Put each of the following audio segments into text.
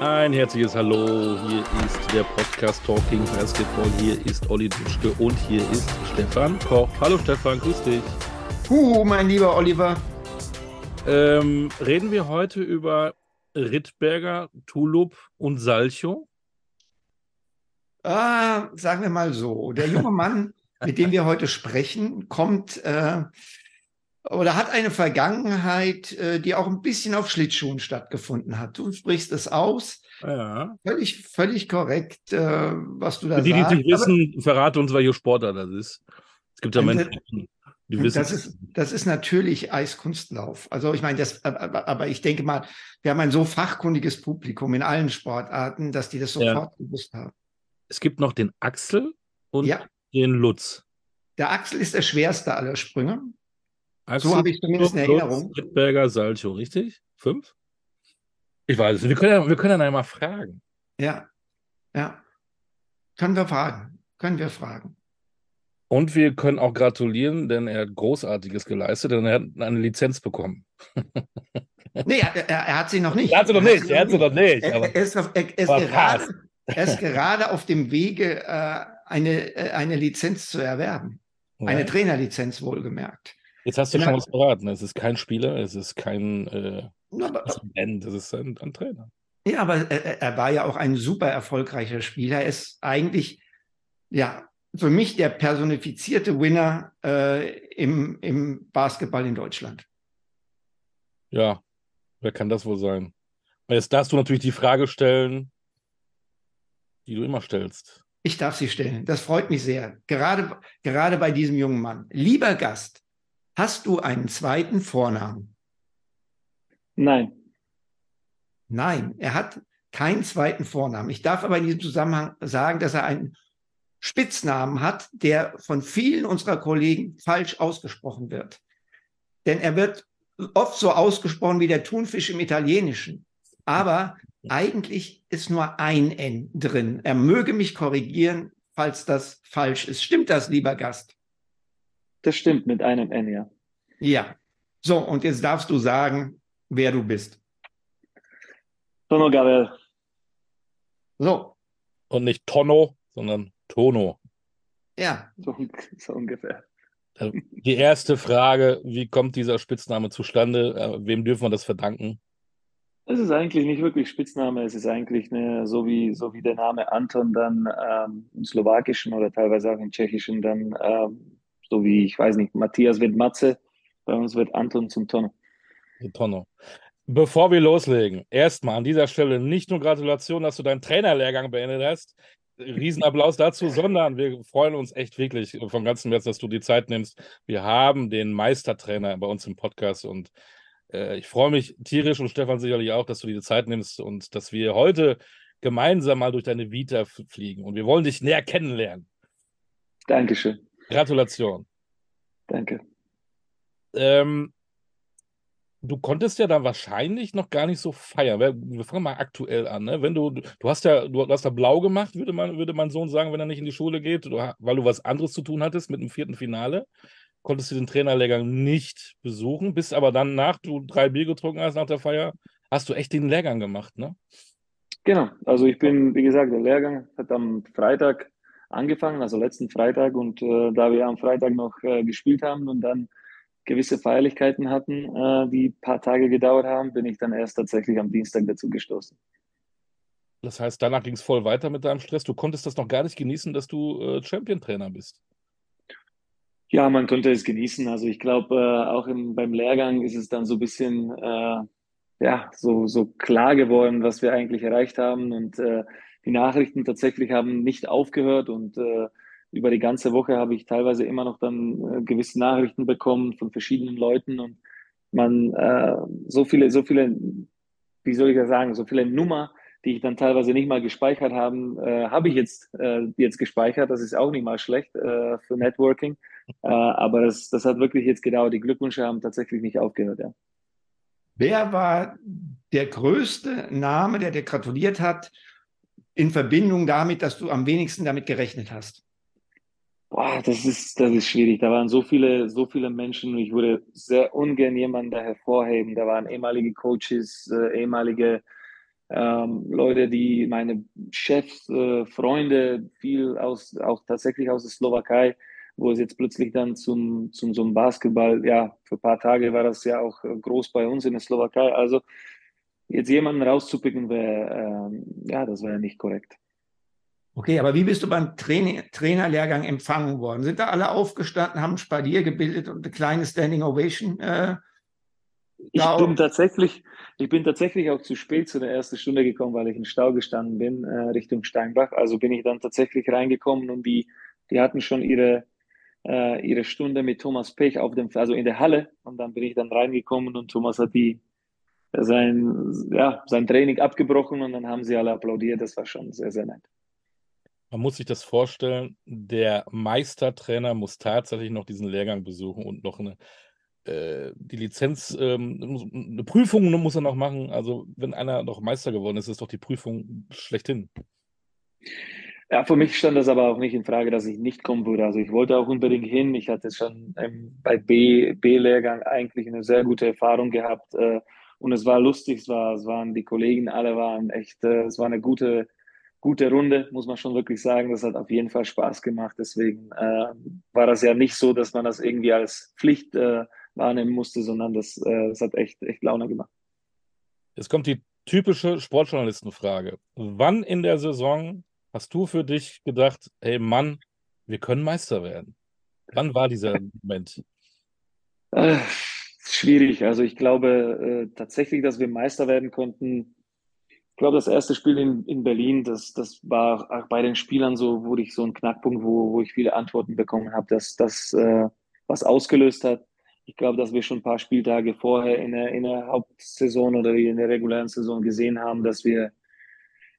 Ein herzliches Hallo. Hier ist der Podcast Talking Basketball. Hier ist Olli Duschke und hier ist Stefan Koch. Hallo Stefan, grüß dich. Huhu, mein lieber Oliver. Ähm, reden wir heute über Rittberger, Tulub und Salcho? Ah, sagen wir mal so. Der junge Mann, mit dem wir heute sprechen, kommt äh, oder hat eine Vergangenheit, äh, die auch ein bisschen auf Schlittschuhen stattgefunden hat. Du sprichst es aus. Ja. Völlig, völlig korrekt, äh, was du da die, die sagst. es nicht wissen, verrate uns, welche Sportler das ist. Es gibt ja Und Menschen, die Aber wissen. das ist, das ist natürlich Eiskunstlauf. Also ich meine, das, aber, aber ich denke mal, wir haben ein so fachkundiges Publikum in allen Sportarten, dass die das Ja. sofort gewusst haben. Es gibt noch den Axel und Ja, den Lutz. der Axel ist der schwerste aller Sprünge. Axel, So habe ich zumindest in Lutz, Erinnerung. Rittberger, Salcho, richtig? Fünf? Ich weiß es. nicht. Wir können ja, wir können ja einmal fragen. Ja, ja. Können wir fragen. Können wir fragen. Und wir können auch gratulieren, denn er hat Großartiges geleistet, denn er hat eine Lizenz bekommen. Nee, er, er, er hat sie noch nicht. Er hat sie noch nicht, er hat sie noch nicht. Er, ist, auf, er, ist gerade, er ist gerade auf dem Wege, äh, eine, äh, eine Lizenz zu erwerben. Eine Trainerlizenz wohlgemerkt. Jetzt hast du schon was verraten. Es ist kein Spieler, es ist kein äh, Aber, es ist ein, ein Trainer. ja, aber er, er war ja auch ein super erfolgreicher Spieler. Er ist eigentlich, ja, für mich der personifizierte Winner äh, im, im Basketball in Deutschland. Ja, wer kann das wohl sein? Jetzt darfst du natürlich die Frage stellen, die du immer stellst. Ich darf sie stellen. Das freut mich sehr. Gerade, gerade bei diesem jungen Mann. Lieber Gast, hast du einen zweiten Vornamen? Nein. Nein, er hat keinen zweiten Vornamen. Ich darf aber in diesem Zusammenhang sagen, dass er einen Spitznamen hat, der von vielen unserer Kollegen falsch ausgesprochen wird. Denn er wird oft so ausgesprochen wie der Thunfisch im Italienischen. Aber eigentlich ist nur ein N drin. Er möge mich korrigieren, falls das falsch ist. Stimmt das, lieber Gast? Das stimmt mit einem N, ja. Ja. So, und jetzt darfst du sagen, wer du bist. Tono Gabriel. So, Und nicht Tonno, sondern Tono. ja. So, so ungefähr. Äh, Die erste Frage, wie kommt dieser Spitzname zustande? Äh, Wem dürfen wir das verdanken? Es ist eigentlich nicht wirklich Spitzname, es ist eigentlich eine, so wie, so wie der Name Anton dann ähm, im Slowakischen oder teilweise auch im Tschechischen dann, ähm, so wie, ich weiß nicht, Matthias wird Matze, bei uns wird Anton zum. Die Tonno. Bevor wir loslegen, erstmal an dieser Stelle nicht nur Gratulation, dass du deinen Trainerlehrgang beendet hast. Riesenapplaus dazu, sondern wir freuen uns echt wirklich von ganzem Herzen, dass du die Zeit nimmst. Wir haben den Meistertrainer bei uns im Podcast und äh, ich freue mich tierisch und Stefan sicherlich auch, dass du dir die Zeit nimmst und dass wir heute gemeinsam mal durch deine Vita fliegen. Und wir wollen dich näher kennenlernen. Dankeschön. Gratulation. Danke. Ähm, du konntest ja dann wahrscheinlich noch gar nicht so feiern. Wir, fangen mal aktuell an. Ne? Wenn du, du hast ja, du hast da blau gemacht, würde man, würde mein Sohn sagen, wenn er nicht in die Schule geht, weil du was anderes zu tun hattest mit dem vierten Finale. Konntest du den Trainerlehrgang nicht besuchen, bist aber dann nach du drei Bier getrunken hast nach der Feier, hast du echt den Lehrgang gemacht, ne? Genau, also ich bin, wie gesagt, der Lehrgang hat am Freitag angefangen, also letzten Freitag. Und äh, da wir am Freitag noch äh, gespielt haben und dann gewisse Feierlichkeiten hatten, äh, die ein paar Tage gedauert haben, bin ich dann erst tatsächlich am Dienstag dazu gestoßen. Das heißt, danach ging es voll weiter mit deinem Stress. Du konntest das noch gar nicht genießen, dass du äh, Champion-Trainer bist. Ja, man konnte es genießen. Also ich glaube, äh, auch im, beim Lehrgang ist es dann so ein bisschen äh, ja, so, so klar geworden, was wir eigentlich erreicht haben. Und äh, die Nachrichten tatsächlich haben nicht aufgehört. Und äh, über die ganze Woche habe ich teilweise immer noch dann äh, gewisse Nachrichten bekommen von verschiedenen Leuten. Und man äh, so viele, so viele, wie soll ich das sagen, so viele Nummer, die ich dann teilweise nicht mal gespeichert haben, äh, habe ich jetzt, äh, jetzt gespeichert. Das ist auch nicht mal schlecht äh, für Networking. Äh, aber das, das hat wirklich jetzt gedauert. Die Glückwünsche haben tatsächlich nicht aufgehört, ja. Wer war der größte Name, der dir gratuliert hat, in Verbindung damit, dass du am wenigsten damit gerechnet hast? Boah, das ist, das ist schwierig. Da waren so viele, so viele Menschen. Ich würde sehr ungern jemanden da hervorheben. Da waren ehemalige Coaches, äh, ehemalige ähm, Leute, die meine Chefs, äh, Freunde, viel aus, auch tatsächlich aus der Slowakei, wo es jetzt plötzlich dann zum, zum einem Basketball, ja, für ein paar Tage war das ja auch groß bei uns in der Slowakei. Also jetzt jemanden rauszupicken wäre, ähm, ja, das wäre nicht korrekt. Okay, aber wie bist du beim Trainer Trainerlehrgang empfangen worden? Sind da alle aufgestanden, haben ein Spalier gebildet und eine kleine Standing Ovation? Äh, ich bin tatsächlich, ich bin tatsächlich auch zu spät zu der ersten Stunde gekommen, weil ich in Stau gestanden bin, äh, Richtung Steinbach. Also bin ich dann tatsächlich reingekommen und die, die hatten schon ihre, äh, ihre Stunde mit Thomas Pech auf dem, also in der Halle. Und dann bin ich dann reingekommen und Thomas hat die, sein, ja, sein Training abgebrochen und dann haben sie alle applaudiert. Das war schon sehr, sehr nett. Man muss sich das vorstellen, der Meistertrainer muss tatsächlich noch diesen Lehrgang besuchen und noch eine, äh, die Lizenz, ähm, eine Prüfung muss er noch machen. Also, wenn einer noch Meister geworden ist, ist doch die Prüfung schlechthin. Ja, für mich stand das aber auch nicht in Frage, dass ich nicht kommen würde. Also ich wollte auch unbedingt hin. Ich hatte schon ähm, bei B, B-Lehrgang eigentlich eine sehr gute Erfahrung gehabt. Äh, und es war lustig, es, war, es waren die Kollegen, alle waren echt, äh, es war eine gute, gute Runde, muss man schon wirklich sagen. Das hat auf jeden Fall Spaß gemacht. Deswegen äh, war das ja nicht so, dass man das irgendwie als Pflicht äh, wahrnehmen musste, sondern das, äh, das hat echt, echt Laune gemacht. Jetzt kommt die typische Sportjournalistenfrage. Wann in der Saison hast du für dich gedacht, hey Mann, wir können Meister werden? Wann war dieser Moment? Schwierig. Also ich glaube äh, tatsächlich, dass wir Meister werden konnten. Ich glaube, das erste Spiel in, in Berlin, das, das war auch bei den Spielern so, wurde ich so ein Knackpunkt, wo, wo ich viele Antworten bekommen habe, dass das äh, was ausgelöst hat. Ich glaube, dass wir schon ein paar Spieltage vorher in der, in der Hauptsaison oder in der regulären Saison gesehen haben, dass wir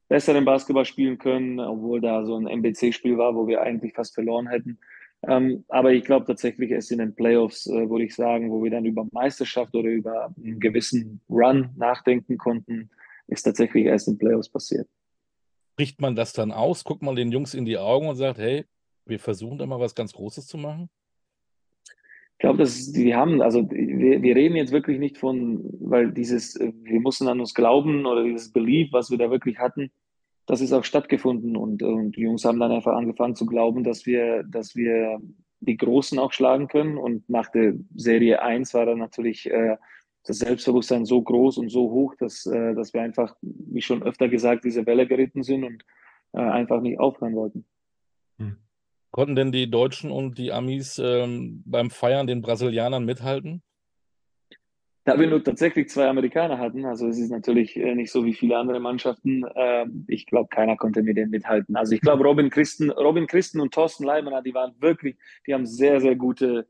besseren Basketball spielen können, obwohl da so ein MBC-Spiel war, wo wir eigentlich fast verloren hätten. Ähm, aber ich glaube tatsächlich erst in den Playoffs, äh, würde ich sagen, wo wir dann über Meisterschaft oder über einen gewissen Run nachdenken konnten, ist tatsächlich erst in Playoffs passiert. Spricht man das dann aus? Guckt man den Jungs in die Augen und sagt, hey, wir versuchen da mal was ganz Großes zu machen? Ich glaube, dass die haben, also wir, wir reden jetzt wirklich nicht von, weil dieses, äh, wir mussten an uns glauben oder dieses Belief, was wir da wirklich hatten, das ist auch stattgefunden und, und die Jungs haben dann einfach angefangen zu glauben, dass wir, dass wir die Großen auch schlagen können. Und nach der Serie 1 war dann natürlich äh, das Selbstbewusstsein so groß und so hoch, dass, äh, dass wir einfach, wie schon öfter gesagt, diese Welle geritten sind und äh, einfach nicht aufhören wollten. Hm. Konnten denn die Deutschen und die Amis ähm, beim Feiern den Brasilianern mithalten? Da wir nur tatsächlich zwei Amerikaner hatten, also es ist natürlich äh, nicht so wie viele andere Mannschaften, äh, ich glaube, keiner konnte mit denen mithalten. Also ich glaube, Robin Christen, Robin Christen und Thorsten Leibener, die waren wirklich, die haben sehr, sehr gute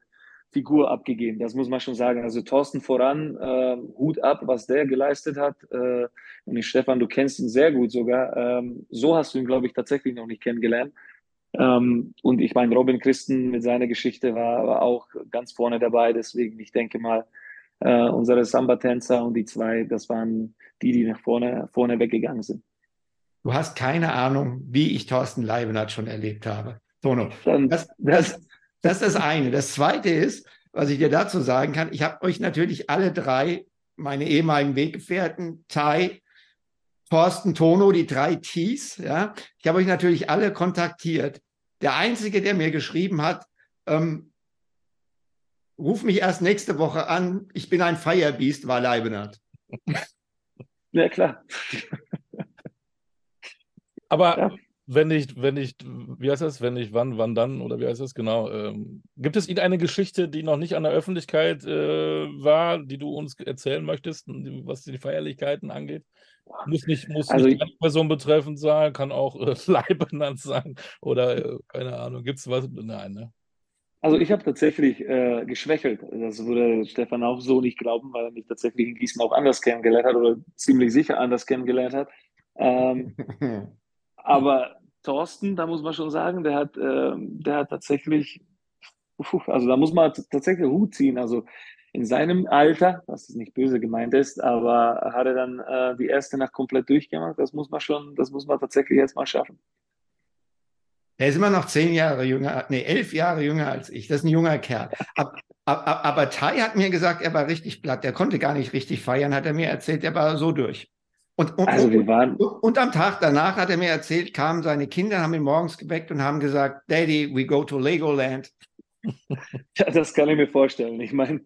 Figur abgegeben. Das muss man schon sagen. Also Thorsten voran, äh, Hut ab, was der geleistet hat. Äh, und ich, Stefan, du kennst ihn sehr gut sogar. Ähm, so hast du ihn, glaube ich, tatsächlich noch nicht kennengelernt. Ähm, und ich meine, Robin Christen mit seiner Geschichte war, war auch ganz vorne dabei. Deswegen, ich denke mal, äh, unsere Samba-Tänzer und die zwei, das waren die, die nach vorne, vorne weggegangen sind. Du hast keine Ahnung, wie ich Thorsten Leibenhardt schon erlebt habe. Tono, das, das, das ist das eine. Das zweite ist, was ich dir dazu sagen kann, ich habe euch natürlich alle drei, meine ehemaligen Weggefährten, Tai, Thorsten, Tono, die drei Ts, ja, ich habe euch natürlich alle kontaktiert. Der einzige, der mir geschrieben hat, ähm, ruf mich erst nächste Woche an, ich bin ein Firebeast, war Leibenhardt. Ja, klar. Aber ja. wenn nicht, wenn nicht, wie heißt das, wenn nicht wann, wann dann, oder wie heißt das genau? Ähm, gibt es Ihnen eine Geschichte, die noch nicht an der Öffentlichkeit äh, war, die du uns erzählen möchtest, was die Feierlichkeiten angeht? Muss nicht, muss also nicht die Person betreffend sein, kann auch äh, Leibenhardt sein oder äh, keine Ahnung. Gibt es was? Nein, ne? Also ich habe tatsächlich äh, geschwächelt. Das würde Stefan auch so nicht glauben, weil er mich tatsächlich in Gießen auch anders kennengelernt hat oder ziemlich sicher anders kennengelernt hat. Ähm, aber Thorsten, da muss man schon sagen, der hat, äh, der hat tatsächlich, also da muss man tatsächlich Hut ziehen. Also in seinem Alter, was nicht böse gemeint ist, aber hat er dann äh, die erste Nacht komplett durchgemacht. Das muss man schon, das muss man tatsächlich jetzt mal schaffen. Er ist immer noch zehn Jahre jünger, nee, elf Jahre jünger als ich. Das ist ein junger Kerl. Aber, aber, aber Tai hat mir gesagt, er war richtig platt. Der konnte gar nicht richtig feiern, hat er mir erzählt. Er war so durch. Und, und, also wir waren und, und, am Tag danach hat er mir erzählt, kamen seine Kinder, haben ihn morgens geweckt und haben gesagt, Daddy, we go to Legoland. ja, das kann ich mir vorstellen. Ich meine,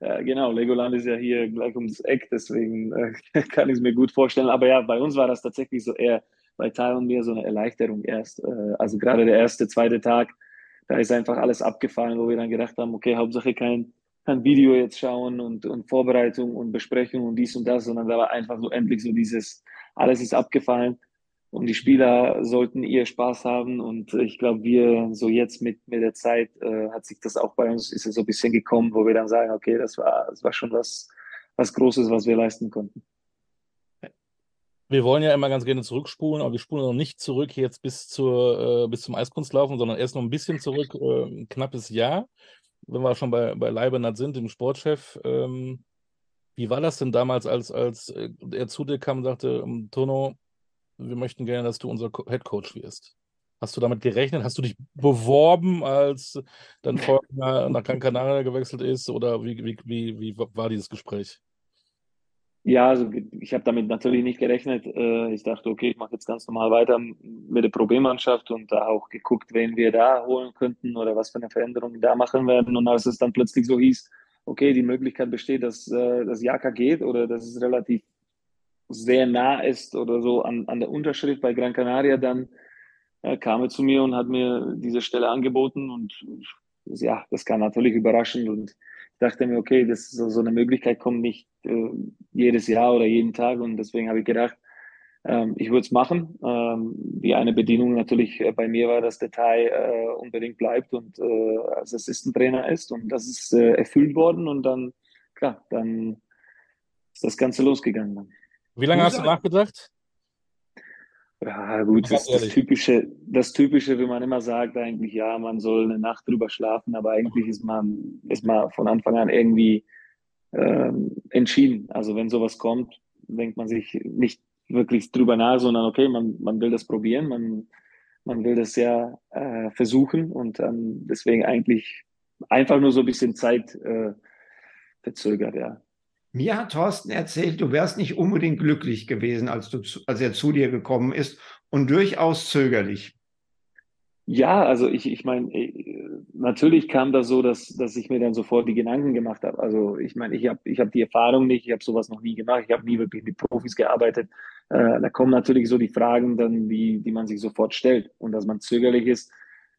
äh, genau, Legoland ist ja hier gleich ums Eck, deswegen äh, kann ich es mir gut vorstellen. Aber ja, bei uns war das tatsächlich so eher bei Teil und mir so eine Erleichterung erst. Äh, also gerade der erste, zweite Tag, da ist einfach alles abgefallen, wo wir dann gedacht haben, okay, Hauptsache kein kein Video jetzt schauen und, und Vorbereitung und Besprechung und dies und das, sondern da war einfach so endlich so dieses, alles ist abgefallen und die Spieler sollten ihr Spaß haben und ich glaube, wir so jetzt mit, mit der Zeit äh, hat sich das auch bei uns, ist es so ein bisschen gekommen, wo wir dann sagen, okay, das war, das war schon was, was Großes, was wir leisten konnten. Wir wollen ja immer ganz gerne zurückspulen, aber wir spulen noch nicht zurück jetzt bis, zur, äh, bis zum Eiskunstlaufen, sondern erst noch ein bisschen zurück, äh, ein knappes Jahr wenn wir schon bei, bei Leibenhardt sind, dem Sportchef, ähm, wie war das denn damals, als, als äh, er zu dir kam und sagte, ähm, Tono, wir möchten gerne, dass du unser Head Coach wirst? Hast du damit gerechnet? Hast du dich beworben, als dann vorher nach Gran Canaria gewechselt ist? Oder wie, wie, wie, wie war dieses Gespräch? Ja, also ich habe damit natürlich nicht gerechnet. Äh, ich dachte, okay, ich mache jetzt ganz normal weiter mit der Problemmannschaft und da auch geguckt, wen wir da holen könnten oder was für eine Veränderung da machen werden. Und als es dann plötzlich so hieß, okay, die Möglichkeit besteht, dass äh, das Jaka geht oder dass es relativ sehr nah ist oder so an, an der Unterschrift bei Gran Canaria, dann äh, kam er zu mir und hat mir diese Stelle angeboten und ja, das kam natürlich überraschend und dachte mir, okay, das so, so eine Möglichkeit kommt nicht äh, jedes Jahr oder jeden Tag und deswegen habe ich gedacht, ähm, ich würde es machen. Ähm, die eine Bedingung natürlich äh, bei mir war, dass der Thai äh, unbedingt bleibt und äh, als Assistant-Trainer ist und das ist äh, erfüllt worden und dann, klar, dann ist das Ganze losgegangen. Wie lange hast du nachgedacht? Ja, gut, das, das, Typische, das Typische, wie man immer sagt, eigentlich, ja, man soll eine Nacht drüber schlafen, aber eigentlich ist man, ist man von Anfang an irgendwie ähm, entschieden. Also wenn sowas kommt, denkt man sich nicht wirklich drüber nach, sondern okay, man, man will das probieren, man, man will das ja äh, versuchen und ähm, deswegen eigentlich einfach nur so ein bisschen Zeit äh, verzögert, ja. Mir hat Thorsten erzählt, du wärst nicht unbedingt glücklich gewesen, als, du, als er zu dir gekommen ist und durchaus zögerlich. Ja, also ich, ich meine, äh, natürlich kam das so, dass, dass ich mir dann sofort die Gedanken gemacht habe. Also ich meine, ich habe ich hab die Erfahrung nicht, ich habe sowas noch nie gemacht, ich habe nie wirklich mit Profis gearbeitet. Äh, da kommen natürlich so die Fragen dann, die, die man sich sofort stellt. Und dass man zögerlich ist,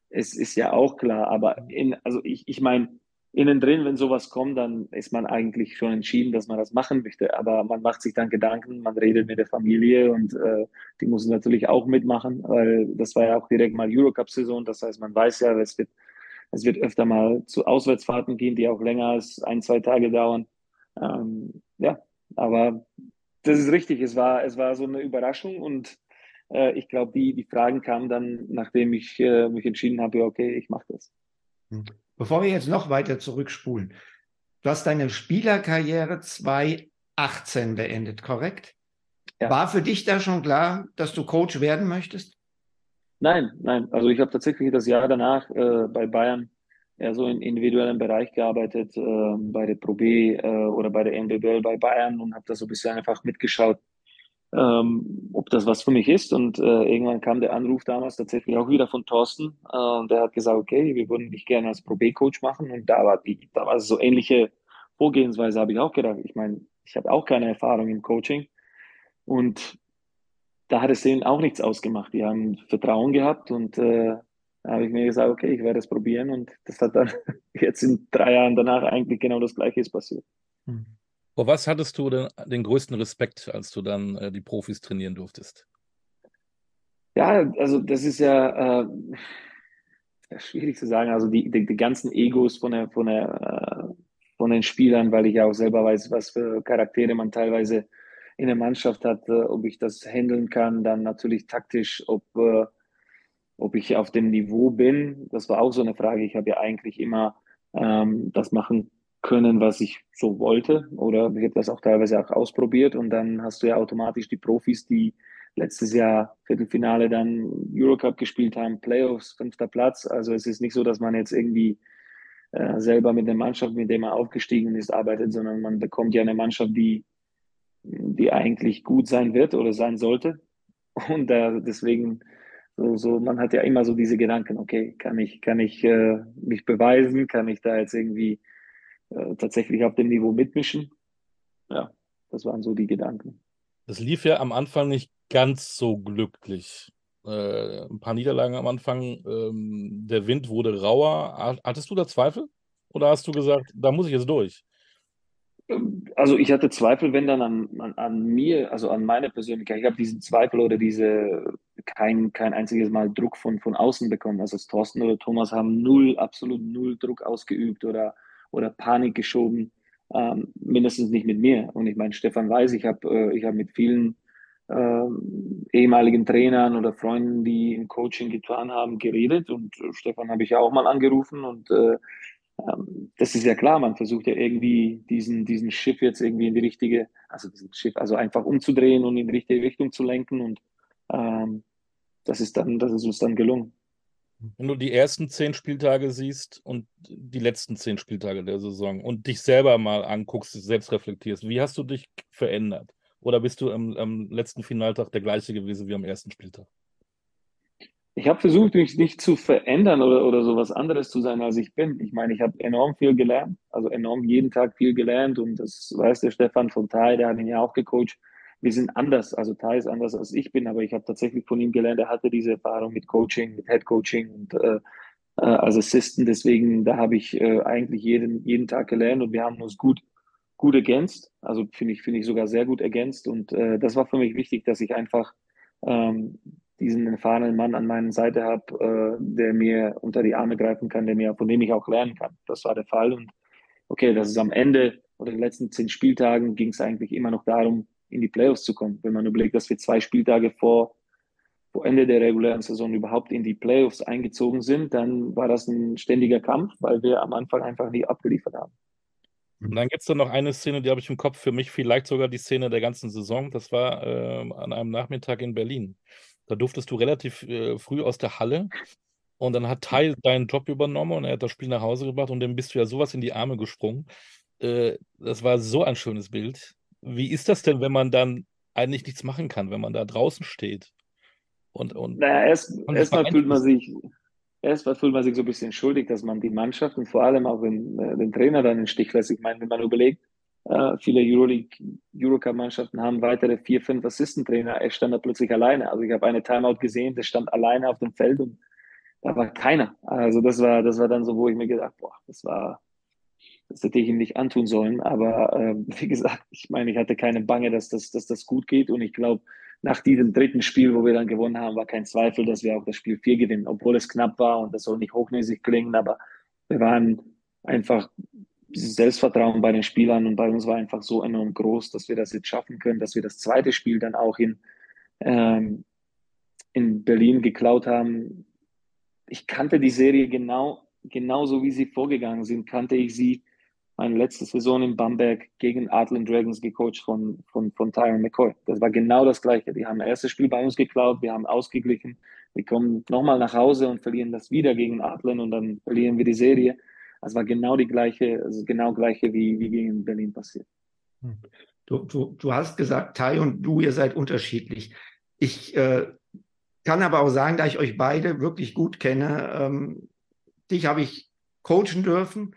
es ist ja auch klar. Aber in, also ich, ich meine, innen drin, wenn sowas kommt, dann ist man eigentlich schon entschieden, dass man das machen möchte. Aber man macht sich dann Gedanken, man redet mit der Familie und äh, die muss natürlich auch mitmachen, weil das war ja auch direkt mal Eurocup-Saison. Das heißt, man weiß ja, es wird, es wird öfter mal zu Auswärtsfahrten gehen, die auch länger als ein, zwei Tage dauern. Ähm, ja, aber das ist richtig. Es war, es war so eine Überraschung und äh, ich glaube, die, die Fragen kamen dann, nachdem ich äh, mich entschieden habe, okay, ich mache das. Hm. Bevor wir jetzt noch weiter zurückspulen, du hast deine Spielerkarriere 2018 beendet, korrekt? Ja. War für dich da schon klar, dass du Coach werden möchtest? Nein, nein. Also ich habe tatsächlich das Jahr danach äh, bei Bayern eher so im individuellen Bereich gearbeitet, äh, bei der Pro B äh, oder bei der NBBL bei Bayern und habe da so ein bisschen einfach mitgeschaut, ähm, ob das was für mich ist. Und äh, irgendwann kam der Anruf damals tatsächlich auch wieder von Thorsten äh, und der hat gesagt, okay, wir würden dich gerne als Pro B-Coach machen. Und da war die, da war so ähnliche Vorgehensweise, habe ich auch gedacht. Ich meine, ich habe auch keine Erfahrung im Coaching und da hat es denen auch nichts ausgemacht. Die haben Vertrauen gehabt und äh, da habe ich mir gesagt, okay, ich werde es probieren und das hat dann jetzt in drei Jahren danach eigentlich genau das Gleiche passiert. Mhm. Vor was hattest du denn den größten Respekt, als du dann äh, die Profis trainieren durftest? Ja, also das ist ja äh, schwierig zu sagen. Also die, die, die, ganzen Egos von, der, von, der, äh, von den Spielern, weil ich ja auch selber weiß, was für Charaktere man teilweise in der Mannschaft hat, äh, ob ich das handeln kann, dann natürlich taktisch, ob, äh, ob ich auf dem Niveau bin. Das war auch so eine Frage. Ich habe ja eigentlich immer ähm, das machen können, was ich so wollte. Oder ich habe das auch teilweise auch ausprobiert und dann hast du ja automatisch die Profis, die letztes Jahr Viertelfinale dann Eurocup gespielt haben, Playoffs, fünfter Platz. Also es ist nicht so, dass man jetzt irgendwie äh, selber mit der Mannschaft, mit der man aufgestiegen ist, arbeitet, sondern man bekommt ja eine Mannschaft, die die eigentlich gut sein wird oder sein sollte. Und äh, deswegen, so, so, man hat ja immer so diese Gedanken, okay, kann ich, kann ich äh, mich beweisen, kann ich da jetzt irgendwie äh, tatsächlich auf dem Niveau mitmischen? Ja, das waren so die Gedanken. Das lief ja am Anfang nicht ganz so glücklich. Äh, ein paar Niederlagen am Anfang. Ähm, der Wind wurde rauer. Hattest du da Zweifel? Oder hast du gesagt, da muss ich jetzt durch? Also ich hatte Zweifel, wenn dann an, an, an mir, also an meiner Persönlichkeit. Ich habe diesen Zweifel oder diese kein, kein einziges Mal Druck von, von außen bekommen. Also Thorsten oder Thomas haben null, absolut null Druck ausgeübt oder, oder Panik geschoben. Ähm, mindestens nicht mit mir. Und ich meine, Stefan weiß, ich habe äh, hab mit vielen äh, ehemaligen Trainern oder Freunden, die im Coaching getan haben, geredet. Und äh, Stefan habe ich ja auch mal angerufen und äh, ähm, das ist ja klar, man versucht ja irgendwie diesen, diesen Schiff jetzt irgendwie in die richtige, also diesen Schiff, also einfach umzudrehen und in die richtige Richtung zu lenken und ähm, das ist dann, das ist uns dann gelungen. Wenn du die ersten zehn Spieltage siehst und die letzten zehn Spieltage der Saison und dich selber mal anguckst, selbst reflektierst, wie hast du dich verändert? Oder bist du am, am letzten Finaltag der gleiche gewesen wie am ersten Spieltag? Ich habe versucht, mich nicht zu verändern oder, oder so was anderes zu sein, als ich bin. Ich meine, ich habe enorm viel gelernt, also enorm jeden Tag viel gelernt und das weiß der Stefan von Thai, der hat ihn ja auch gecoacht. Wir sind anders, also Thai ist anders als ich bin, aber ich habe tatsächlich von ihm gelernt, er hatte diese Erfahrung mit Coaching, mit Head Coaching und äh, äh, als Assistant. Deswegen, da habe ich äh, eigentlich jeden, jeden Tag gelernt und wir haben uns gut, gut ergänzt. Also finde ich, finde ich sogar sehr gut ergänzt und äh, das war für mich wichtig, dass ich einfach ähm, diesen erfahrenen Mann an meiner Seite habe, äh, der mir unter die Arme greifen kann, der mir, von dem ich auch lernen kann. Das war der Fall. Und okay, das ist am Ende oder den letzten zehn Spieltagen ging es eigentlich immer noch darum, in die Playoffs zu kommen. Wenn man überlegt, dass wir zwei Spieltage vor, vor Ende der regulären Saison überhaupt in die Playoffs eingezogen sind, dann war das ein ständiger Kampf, weil wir am Anfang einfach nie abgeliefert haben. Und dann gibt es dann noch eine Szene, die habe ich im Kopf, für mich vielleicht sogar die Szene der ganzen Saison. Das war äh, an einem Nachmittag in Berlin. Da durftest du relativ äh, früh aus der Halle und dann hat Teil deinen Job übernommen und er hat das Spiel nach Hause gebracht und dann bist du ja sowas in die Arme gesprungen. Äh, das war so ein schönes Bild. Wie ist das denn, wenn man dann eigentlich nichts machen kann, wenn man da draußen steht? Und, und naja, erst, erstmal fühlt man sich, erstmal fühlt man sich so ein bisschen schuldig, dass man die Mannschaft und vor allem auch den, äh, den Trainer dann in Stich lässt. Ich meine, wenn man überlegt, äh, viele Euroleague, Eurocup-Mannschaften haben weitere vier, fünf Assistentrainer. Er stand da plötzlich alleine. Also ich habe eine Timeout gesehen, der stand alleine auf dem Feld und da war keiner. Also das war, das war dann so, wo ich mir gedacht, boah, das war, das hätte ich ihm nicht antun sollen. Aber äh, wie gesagt, ich meine, ich hatte keine Bange, dass das, dass das gut geht. Und ich glaube, nach diesem dritten Spiel, wo wir dann gewonnen haben, war kein Zweifel, dass wir auch das Spiel 4 gewinnen, obwohl es knapp war und das soll nicht hochnäsig klingen, aber wir waren einfach dieses Selbstvertrauen bei den Spielern und bei uns war einfach so enorm groß, dass wir das jetzt schaffen können, dass wir das zweite Spiel dann auch in, ähm, in Berlin geklaut haben. Ich kannte die Serie genau, genauso wie sie vorgegangen sind, kannte ich sie meine letzte Saison in Bamberg gegen Adland Dragons gecoacht von, von, von Tyron McCoy. Das war genau das Gleiche. Die haben das erste Spiel bei uns geklaut, wir haben ausgeglichen, wir kommen nochmal nach Hause und verlieren das wieder gegen Adland und dann verlieren wir die Serie. Es war genau die gleiche, also genau gleiche wie, wie gegen Berlin passiert. Hm. Du, du, du hast gesagt, Tai und du, ihr seid unterschiedlich. Ich äh, kann aber auch sagen, da ich euch beide wirklich gut kenne, ähm, dich habe ich coachen dürfen,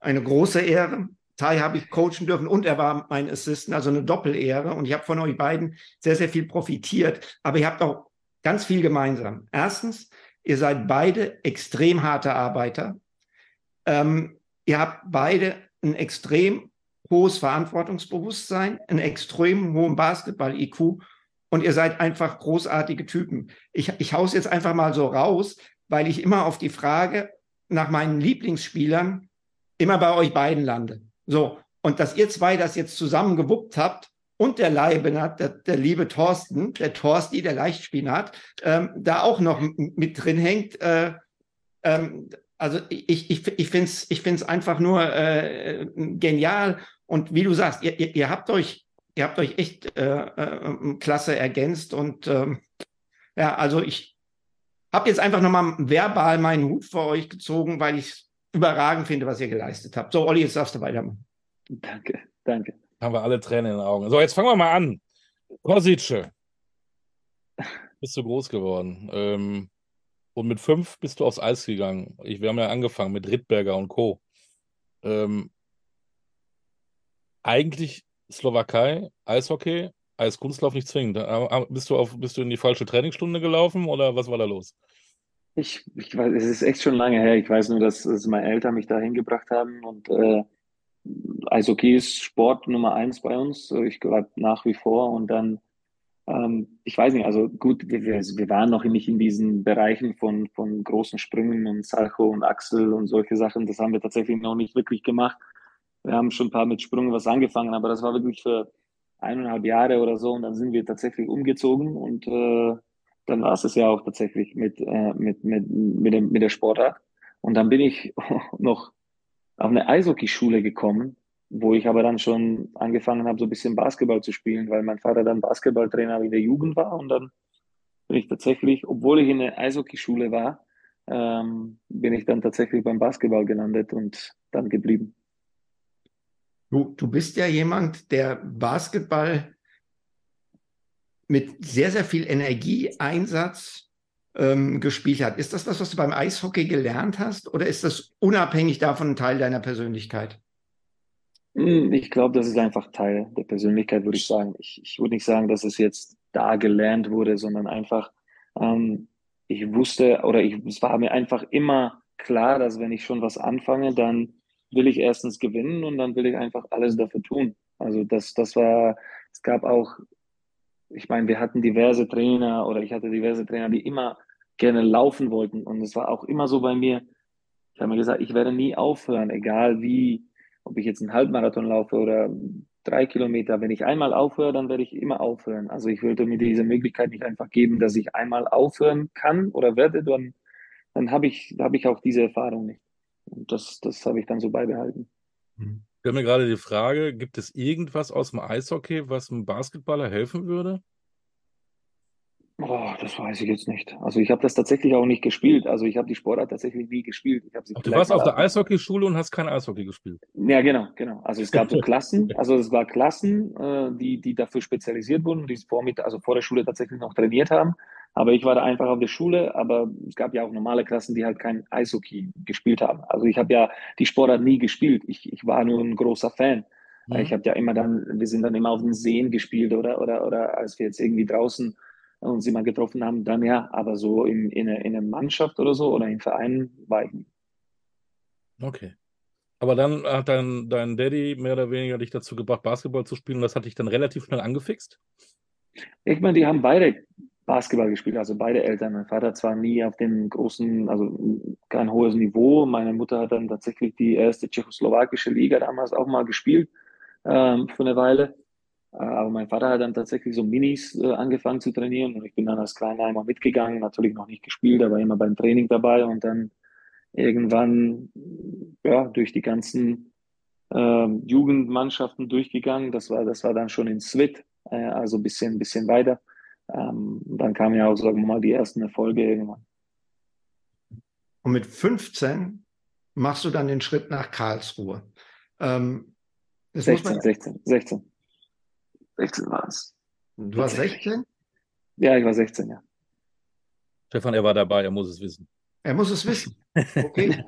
eine große Ehre. Tai habe ich coachen dürfen und er war mein Assistant, also eine Doppelehre. Und ich habe von euch beiden sehr, sehr viel profitiert. Aber ihr habt auch ganz viel gemeinsam. Erstens, ihr seid beide extrem harte Arbeiter. Ähm, ihr habt beide ein extrem hohes Verantwortungsbewusstsein, einen extrem hohen Basketball-IQ und ihr seid einfach großartige Typen. Ich, ich hau's jetzt einfach mal so raus, weil ich immer auf die Frage nach meinen Lieblingsspielern immer bei euch beiden lande. So. Und dass ihr zwei das jetzt zusammen gewuppt habt und der Leibenat, der, der liebe Thorsten, der Thorsti, der Leichtspinat, ähm, da auch noch mit drin hängt, äh, ähm, also ich, ich, ich finde es ich find's einfach nur äh, genial. Und wie du sagst, ihr, ihr, ihr habt euch, ihr habt euch echt äh, äh, klasse ergänzt. Und ähm, ja, also ich habe jetzt einfach nochmal verbal meinen Hut für euch gezogen, weil ich überragend finde, was ihr geleistet habt. So, Olli, jetzt darfst du weitermachen. Danke, danke. Haben wir alle Tränen in den Augen. So, jetzt fangen wir mal an. Kosice. Bist du groß geworden. Ähm, und mit fünf bist du aufs Eis gegangen. Ich, wir haben ja angefangen mit Rittberger und Co. Ähm, eigentlich Slowakei, Eishockey, Eiskunstlauf nicht zwingend. Bist du, auf, bist du in die falsche Trainingsstunde gelaufen oder was war da los? Ich, ich weiß, es ist echt schon lange her. Ich weiß nur, dass, dass meine Eltern mich da hingebracht haben und äh, Eishockey ist Sport Nummer eins bei uns. Ich glaube nach wie vor und dann ähm, ich weiß nicht, also gut, wir, wir waren noch nicht in diesen Bereichen von, von großen Sprüngen und Salcho und Axel und solche Sachen. Das haben wir tatsächlich noch nicht wirklich gemacht. Wir haben schon ein paar mit Sprüngen was angefangen, aber das war wirklich für eineinhalb Jahre oder so und dann sind wir tatsächlich umgezogen und äh, dann war es es ja auch tatsächlich mit, äh, mit, mit, mit, dem, mit der Sportart. Und dann bin ich noch auf eine Eishockeyschule gekommen wo ich aber dann schon angefangen habe, so ein bisschen Basketball zu spielen, weil mein Vater dann Basketballtrainer in der Jugend war und dann bin ich tatsächlich, obwohl ich in der Eishockeyschule war, ähm, bin ich dann tatsächlich beim Basketball gelandet und dann geblieben. Du, du bist ja jemand, der Basketball mit sehr, sehr viel Energieeinsatz ähm, gespielt hat. Ist das was, was du beim Eishockey gelernt hast oder ist das unabhängig davon ein Teil deiner Persönlichkeit? Hm, ich glaube, das ist einfach Teil der Persönlichkeit, würde ich sagen. Ich, ich würde nicht sagen, dass es jetzt da gelernt wurde, sondern einfach, ähm, ich wusste oder ich, es war mir einfach immer klar, dass wenn ich schon was anfange, dann will ich erstens gewinnen und dann will ich einfach alles dafür tun. Also das, das war, es gab auch, ich meine, wir hatten diverse Trainer oder ich hatte diverse Trainer, die immer gerne laufen wollten und es war auch immer so bei mir. Ich habe mir gesagt, ich werde nie aufhören, egal wie ob ich jetzt einen Halbmarathon laufe oder drei Kilometer, wenn ich einmal aufhöre, dann werde ich immer aufhören. Also ich würde mir diese Möglichkeit nicht einfach geben, dass ich einmal aufhören kann oder werde, dann, dann habe ich, habe ich auch diese Erfahrung nicht. Und das, das habe ich dann so beibehalten. Ich stelle mir gerade die Frage, gibt es irgendwas aus dem Eishockey, was einem Basketballer helfen würde? Oh, das weiß ich jetzt nicht. Also ich habe das tatsächlich auch nicht gespielt. Also ich habe die Sportart tatsächlich nie gespielt. Ich sie du warst auf der Eishockeyschule und hast kein Eishockey gespielt. Ja, genau, genau. Also es gab so Klassen, also es war Klassen, äh, die, die dafür spezialisiert wurden, die vor, mit, also vor der Schule tatsächlich noch trainiert haben. Aber ich war da einfach auf der Schule, aber es gab ja auch normale Klassen, die halt kein Eishockey gespielt haben. Also ich habe ja die Sportart nie gespielt. Ich, ich war nur ein großer Fan. Mhm. Ich habe ja immer dann, wir sind dann immer auf den Seen gespielt oder, oder, oder als wir jetzt irgendwie draußen und sie mal getroffen haben, dann ja, aber so in, in, in einer Mannschaft oder so oder in Vereinen war ich nie. Okay. Aber dann hat dein, dein Daddy mehr oder weniger dich dazu gebracht, Basketball zu spielen und das hat dich dann relativ schnell angefixt? Ich meine, die haben beide Basketball gespielt, also beide Eltern. Mein Vater zwar nie auf dem großen, also kein hohes Niveau. Meine Mutter hat dann tatsächlich die erste tschechoslowakische Liga damals auch mal gespielt ähm, für eine Weile. Äh, aber mein Vater hat dann tatsächlich so Minis äh, angefangen zu trainieren und ich bin dann als Kleiner immer mitgegangen, natürlich noch nicht gespielt, aber immer beim Training dabei und dann irgendwann ja, durch die ganzen äh, Jugendmannschaften durchgegangen. Das war, das war dann schon in Swit, äh, also ein bisschen, bisschen weiter. Ähm, dann kamen ja auch, sagen wir mal, die ersten Erfolge irgendwann. Und mit 15 machst du dann den Schritt nach Karlsruhe. Ähm, 16, 16, 16. 16 war es. Du warst 16? Ja, ich war 16, ja. Stefan, er war dabei, er muss es wissen. Er muss es wissen. Okay.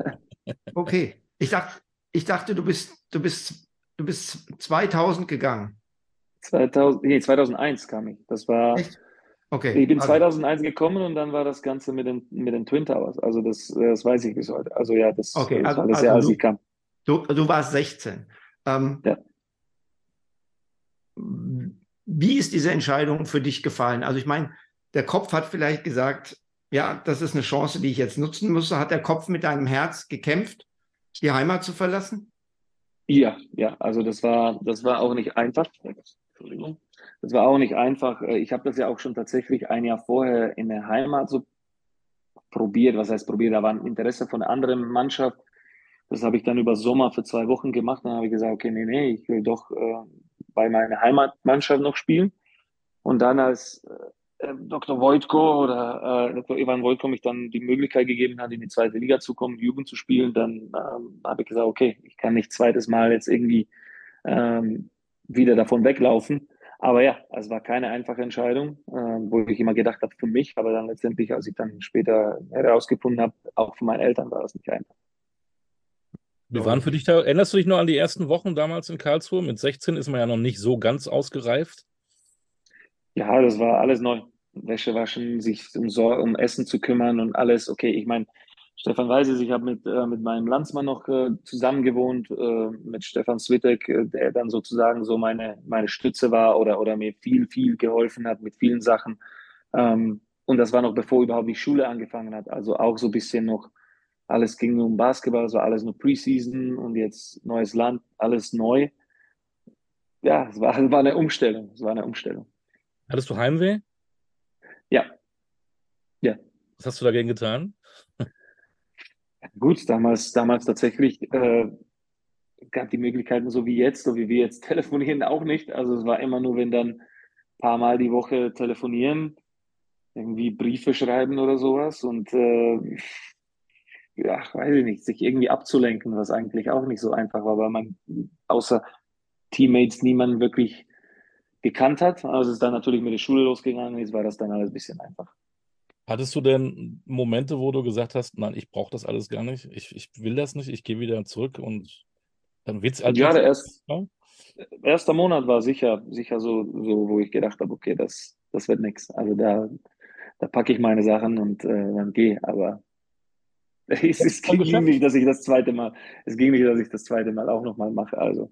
Okay. Ich dachte, ich dachte du bist, du bist, du bist 2000 gegangen. 2000, nee, 2001 kam ich. Das war. Echt? Okay. Ich bin also. 2001 gekommen und dann war das Ganze mit den, mit den Twin Towers. Also das, das weiß ich bis heute. Also ja, das, okay. das also, war das also Jahr, als ich kam. Du, du warst 16. Ähm, ja. Wie ist diese Entscheidung für dich gefallen? Also ich meine, der Kopf hat vielleicht gesagt, ja, das ist eine Chance, die ich jetzt nutzen muss. Hat der Kopf mit deinem Herz gekämpft, die Heimat zu verlassen? Ja, ja, also das war, das war auch nicht einfach. Entschuldigung. Das war auch nicht einfach. Ich habe das ja auch schon tatsächlich ein Jahr vorher in der Heimat so probiert. Was heißt probiert? Da war ein Interesse von einer anderen Mannschaft. Das habe ich dann über Sommer für zwei Wochen gemacht. Dann habe ich gesagt, okay, nee, nee, ich will doch äh, bei meiner Heimatmannschaft noch spielen. Und dann als äh, Dr. Wojtko oder äh, Dr. Ivan Wojtko mich dann die Möglichkeit gegeben hat, in die zweite Liga zu kommen, Jugend zu spielen, dann ähm, habe ich gesagt, okay, ich kann nicht zweites Mal jetzt irgendwie ähm, wieder davon weglaufen. Aber ja, es war keine einfache Entscheidung, äh, wo ich immer gedacht habe für mich, aber dann letztendlich, als ich dann später herausgefunden habe, auch für meine Eltern war das nicht einfach. Wie waren für dich da? Erinnerst du dich noch an die ersten Wochen damals in Karlsruhe? Mit 16 ist man ja noch nicht so ganz ausgereift. Ja, das war alles neu. Wäsche waschen, sich um, um Essen zu kümmern und alles. Okay, ich meine, Stefan weiß es, ich habe mit, äh, mit meinem Landsmann noch äh, zusammen gewohnt, äh, mit Stefan Switek, äh, der dann sozusagen so meine, meine Stütze war oder, oder mir viel, viel geholfen hat mit vielen Sachen. Ähm, und das war noch bevor überhaupt die Schule angefangen hat. Also auch so ein bisschen noch alles ging nur um Basketball, es war alles nur Preseason und jetzt neues Land, alles neu. Ja, es war, es war eine Umstellung. Es war eine Umstellung. Hattest du Heimweh? Ja. Ja. Was hast du dagegen getan? Gut, damals, damals tatsächlich äh, gab die Möglichkeiten so wie jetzt, so wie wir jetzt telefonieren, auch nicht. Also es war immer nur, wenn dann ein paar Mal die Woche telefonieren, irgendwie Briefe schreiben oder sowas. Und äh, ja, weiß ich nicht, sich irgendwie abzulenken, was eigentlich auch nicht so einfach war, weil man außer Teammates niemanden wirklich gekannt hat. Also es ist dann natürlich mit der Schule losgegangen, jetzt war das dann alles ein bisschen einfach. Hattest du denn Momente, wo du gesagt hast, nein, ich brauche das alles gar nicht, ich, ich will das nicht, ich gehe wieder zurück und dann wird es halt. Ja, der erst, ja? erste Monat war sicher, sicher so, so, wo ich gedacht habe, okay, das, das wird nichts. Also da, da packe ich meine Sachen und äh, dann gehe. Aber es, es ging geschafft? nicht, dass ich das zweite Mal, es ging nicht, dass ich das zweite Mal auch nochmal mache. Also,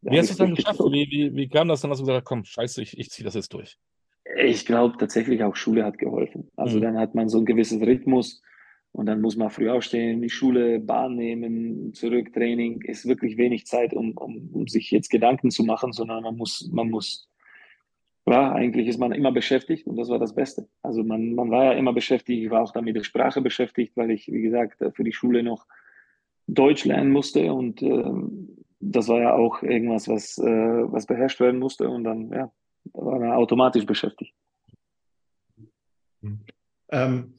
wie hast du es dann geschafft? Wie, wie, wie, kam das dann, dass du gesagt hast, komm, scheiße, ich, ich ziehe das jetzt durch? Ich glaube tatsächlich auch Schule hat geholfen. Also mhm. dann hat man so ein gewisses Rhythmus und dann muss man früh aufstehen, die Schule, Bahn nehmen, zurück, Training. Ist wirklich wenig Zeit, um, um, um sich jetzt Gedanken zu machen, sondern man muss, man muss ja, eigentlich ist man immer beschäftigt und das war das Beste. Also man, man war ja immer beschäftigt, ich war auch dann mit der Sprache beschäftigt, weil ich, wie gesagt, für die Schule noch Deutsch lernen musste und äh, das war ja auch irgendwas, was, äh, was beherrscht werden musste und dann, ja, da war man automatisch beschäftigt. Ähm,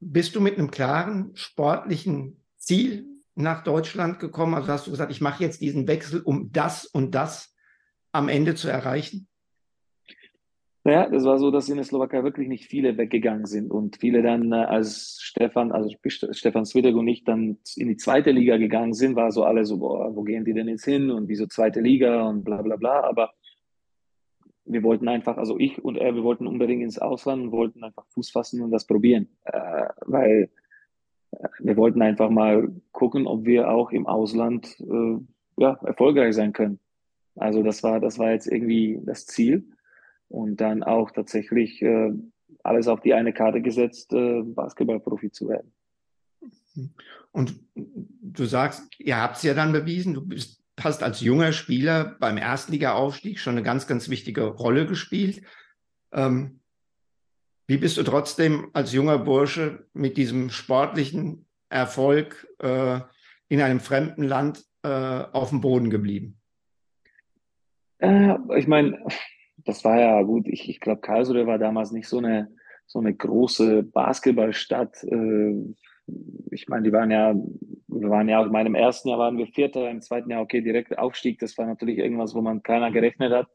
bist du mit einem klaren sportlichen Ziel nach Deutschland gekommen? Also hast du gesagt, ich mache jetzt diesen Wechsel, um das und das am Ende zu erreichen? Naja, das war so, dass in der Slowakei wirklich nicht viele weggegangen sind und viele dann, äh, als Stefan, also Stefan Swidek und ich dann in die zweite Liga gegangen sind, war so alle so, boah, wo gehen die denn jetzt hin und wieso zweite Liga und bla bla bla. Aber wir wollten einfach, also ich und er, wir wollten unbedingt ins Ausland und wollten einfach Fuß fassen und das probieren, äh, weil äh, wir wollten einfach mal gucken, ob wir auch im Ausland äh, ja, erfolgreich sein können. Also das war, das war jetzt irgendwie das Ziel und dann auch tatsächlich äh, alles auf die eine Karte gesetzt, äh, Basketballprofi zu werden. Und du sagst, ihr habt es ja dann bewiesen, du bist, hast als junger Spieler beim Erstliga-Aufstieg schon eine ganz, ganz wichtige Rolle gespielt. Ähm, wie bist du trotzdem als junger Bursche mit diesem sportlichen Erfolg äh, in einem fremden Land äh, auf dem Boden geblieben? Äh, ich meine, das war ja gut. Ich, ich glaube, Karlsruhe war damals nicht so eine, so eine große Basketballstadt. Ich meine, die waren ja, wir waren ja auch in meinem ersten Jahr waren wir Vierter, im zweiten Jahr, okay, direkt Aufstieg. Das war natürlich irgendwas, wo man keiner gerechnet hat.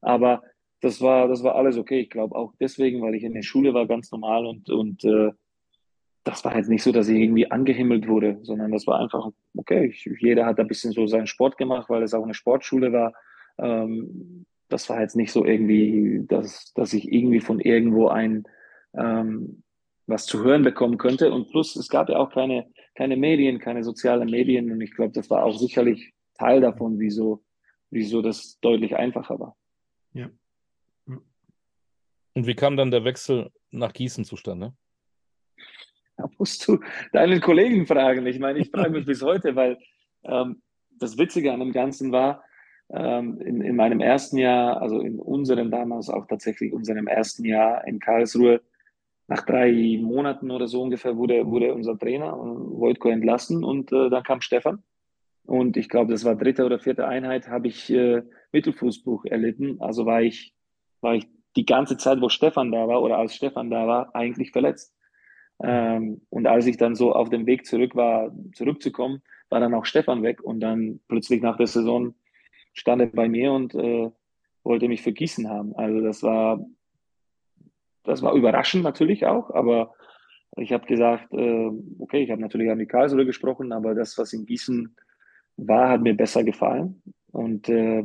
Aber das war, das war alles okay. Ich glaube auch deswegen, weil ich in der Schule war, ganz normal und, und äh, das war jetzt nicht so, dass ich irgendwie angehimmelt wurde, sondern das war einfach, okay, ich, jeder hat ein bisschen so seinen Sport gemacht, weil es auch eine Sportschule war. Ähm, das war jetzt nicht so irgendwie, dass, dass ich irgendwie von irgendwo ein ähm, was zu hören bekommen könnte. Und plus, es gab ja auch keine, keine Medien, keine sozialen Medien. Und ich glaube, das war auch sicherlich Teil davon, wieso, wieso das deutlich einfacher war. Ja. Und wie kam dann der Wechsel nach Gießen zustande? Da musst du deinen Kollegen fragen. Ich meine, ich frage mich bis heute, weil ähm, das Witzige an dem Ganzen war, ähm, in, in meinem ersten Jahr, also in unserem damals auch tatsächlich unserem ersten Jahr in Karlsruhe, nach drei Monaten oder so ungefähr wurde, wurde unser Trainer äh, Wojtko entlassen und äh, dann kam Stefan. Und ich glaube, das war dritte oder vierte Einheit, habe ich äh, Mittelfußbruch erlitten. Also war ich, war ich die ganze Zeit, wo Stefan da war oder als Stefan da war, eigentlich verletzt. Ähm, und als ich dann so auf dem Weg zurück war, zurückzukommen, war dann auch Stefan weg und dann plötzlich nach der Saison stand er bei mir und äh, wollte mich für Gießen haben. Also das war, das war überraschend natürlich auch, aber ich habe gesagt, äh, okay, ich habe natürlich an die Karlsruhe gesprochen, aber das, was in Gießen war, hat mir besser gefallen. Und äh,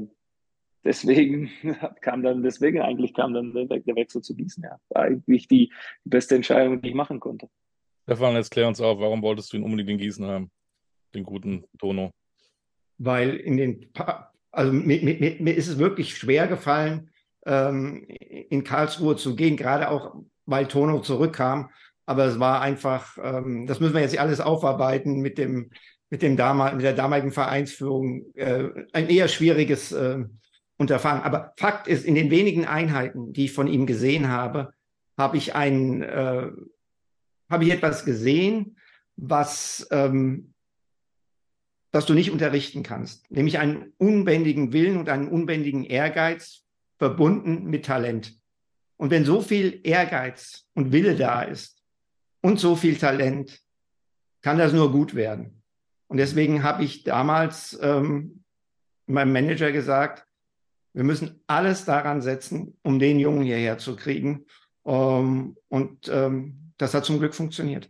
deswegen kam dann, deswegen eigentlich kam dann der, der Wechsel zu Gießen. Ja, war eigentlich die, die beste Entscheidung, die ich machen konnte. Stefan, jetzt klär uns auf, warum wolltest du ihn unbedingt in Gießen haben, den guten Tono? Weil in den, pa also mir, mir, mir, ist es wirklich schwer gefallen, ähm, in Karlsruhe zu gehen, gerade auch, weil Tono zurückkam. Aber es war einfach, ähm, das müssen wir jetzt alles aufarbeiten mit dem, mit dem damal mit der damaligen Vereinsführung, äh, ein eher schwieriges äh, Unterfangen. Aber Fakt ist, in den wenigen Einheiten, die ich von ihm gesehen habe, habe ich ein, äh, habe ich etwas gesehen, was, ähm, das du nicht unterrichten kannst, nämlich einen unbändigen Willen und einen unbändigen Ehrgeiz verbunden mit Talent. Und wenn so viel Ehrgeiz und Wille da ist und so viel Talent, kann das nur gut werden. Und deswegen habe ich damals ähm, meinem Manager gesagt, wir müssen alles daran setzen, um den Jungen hierher zu kriegen. Ähm, und ähm, das hat zum Glück funktioniert.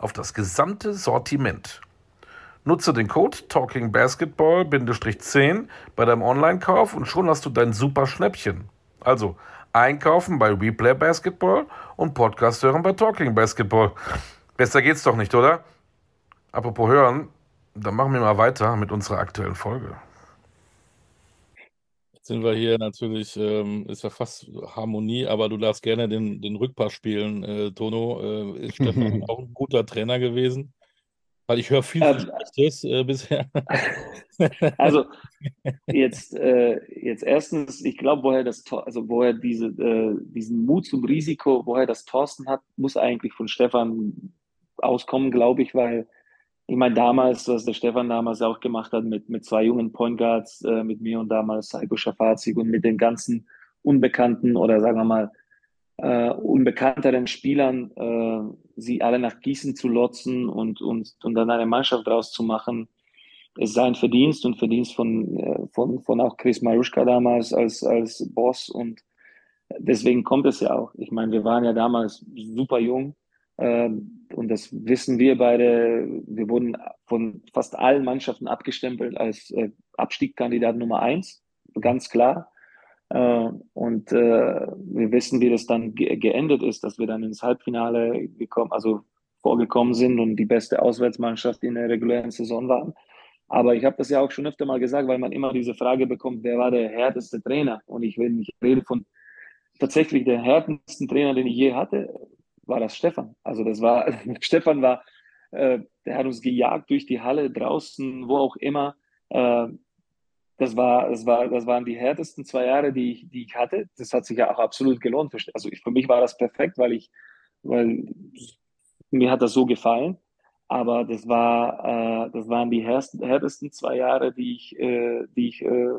auf das gesamte Sortiment. Nutze den Code TalkingBasketball-10 bei deinem Online-Kauf und schon hast du dein super Schnäppchen. Also einkaufen bei Replay Basketball und Podcast hören bei Talking Basketball. Besser geht's doch nicht, oder? Apropos hören, dann machen wir mal weiter mit unserer aktuellen Folge sind wir hier natürlich, ähm, ist ja fast Harmonie, aber du darfst gerne den, den Rückpass spielen, äh, Tono. Äh, ist Stefan auch ein guter Trainer gewesen? Weil ich höre viel ähm, Schlechtes äh, bisher. also jetzt, äh, jetzt erstens, ich glaube, woher das, also woher diese, äh, diesen Mut zum Risiko, woher das Thorsten hat, muss eigentlich von Stefan auskommen, glaube ich, weil ich meine, damals, was der Stefan damals auch gemacht hat mit, mit zwei jungen Point Guards, äh, mit mir und damals Heiko Schafazik und mit den ganzen unbekannten oder sagen wir mal äh, unbekannteren Spielern, äh, sie alle nach Gießen zu lotzen und, und, und dann eine Mannschaft draus zu machen, ist sein Verdienst und Verdienst von, äh, von, von auch Chris Maruschka damals als, als Boss und deswegen kommt es ja auch. Ich meine, wir waren ja damals super jung und das wissen wir beide. Wir wurden von fast allen Mannschaften abgestempelt als äh, Abstiegskandidat Nummer eins, ganz klar. Äh, und äh, wir wissen, wie das dann geendet ist, dass wir dann ins Halbfinale gekommen, also vorgekommen sind und die beste Auswärtsmannschaft in der regulären Saison waren. Aber ich habe das ja auch schon öfter mal gesagt, weil man immer diese Frage bekommt, wer war der härteste Trainer? Und ich will nicht reden von tatsächlich der härtesten Trainer, den ich je hatte, war das Stefan. Also das war, Stefan war, äh, der hat uns gejagt durch die Halle, draußen, wo auch immer. Äh, das, war, das, war, das waren die härtesten zwei Jahre, die ich, die ich hatte. Das hat sich ja auch absolut gelohnt. Also ich, für mich war das perfekt, weil ich, weil mir hat das so gefallen. Aber das war, äh, das waren die härtesten, zwei Jahre, die ich, äh, die ich, äh,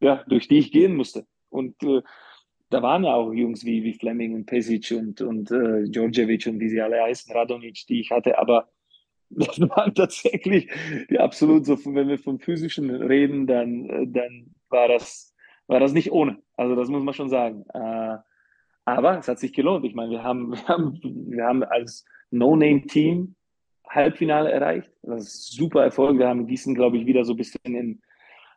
ja, durch die ich gehen musste. Und äh, da waren ja auch Jungs wie, wie Fleming und Pesic und, und äh, Djordjevic und wie sie alle heißen, Radonic, die ich hatte, aber das waren tatsächlich die absolut so, wenn wir vom Physischen reden, dann, dann war das, war das nicht ohne. Also das muss man schon sagen. Äh, aber es hat sich gelohnt. Ich meine, wir haben, wir haben, wir haben als No-Name-Team Halbfinale erreicht. Das ist super Erfolg. Wir haben Gießen, glaube ich, wieder so ein bisschen in,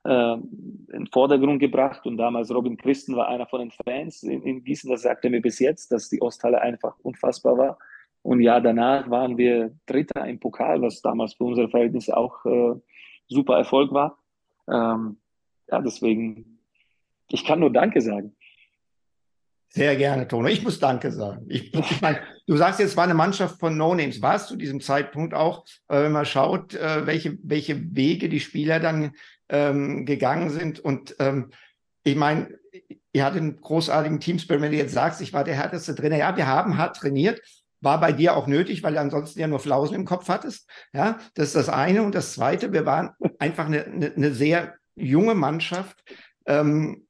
äh, in den Vordergrund gebracht. Und damals Robin Christen war einer von den Fans in, in Gießen. Das sagte mir bis jetzt, dass die Osthalle einfach unfassbar war. Und ja, danach waren wir Dritter im Pokal, was damals für unsere Verhältnisse auch äh, super Erfolg war. Ähm, ja, deswegen, ich kann nur Danke sagen. Sehr gerne, Tono. Ich muss Danke sagen. Ich, ich meine, du sagst jetzt, war eine Mannschaft von No-Names. War es zu diesem Zeitpunkt auch, äh, wenn man schaut, äh, welche, welche Wege die Spieler dann ähm, gegangen sind. Und ähm, ich meine, ihr hattet einen großartigen Teamspirit, wenn du jetzt sagst, ich war der härteste Trainer. Ja, wir haben hart trainiert. War bei dir auch nötig, weil du ansonsten ja nur Flausen im Kopf hattest. Ja, das ist das eine. Und das zweite, wir waren einfach eine, eine, eine sehr junge Mannschaft, ähm,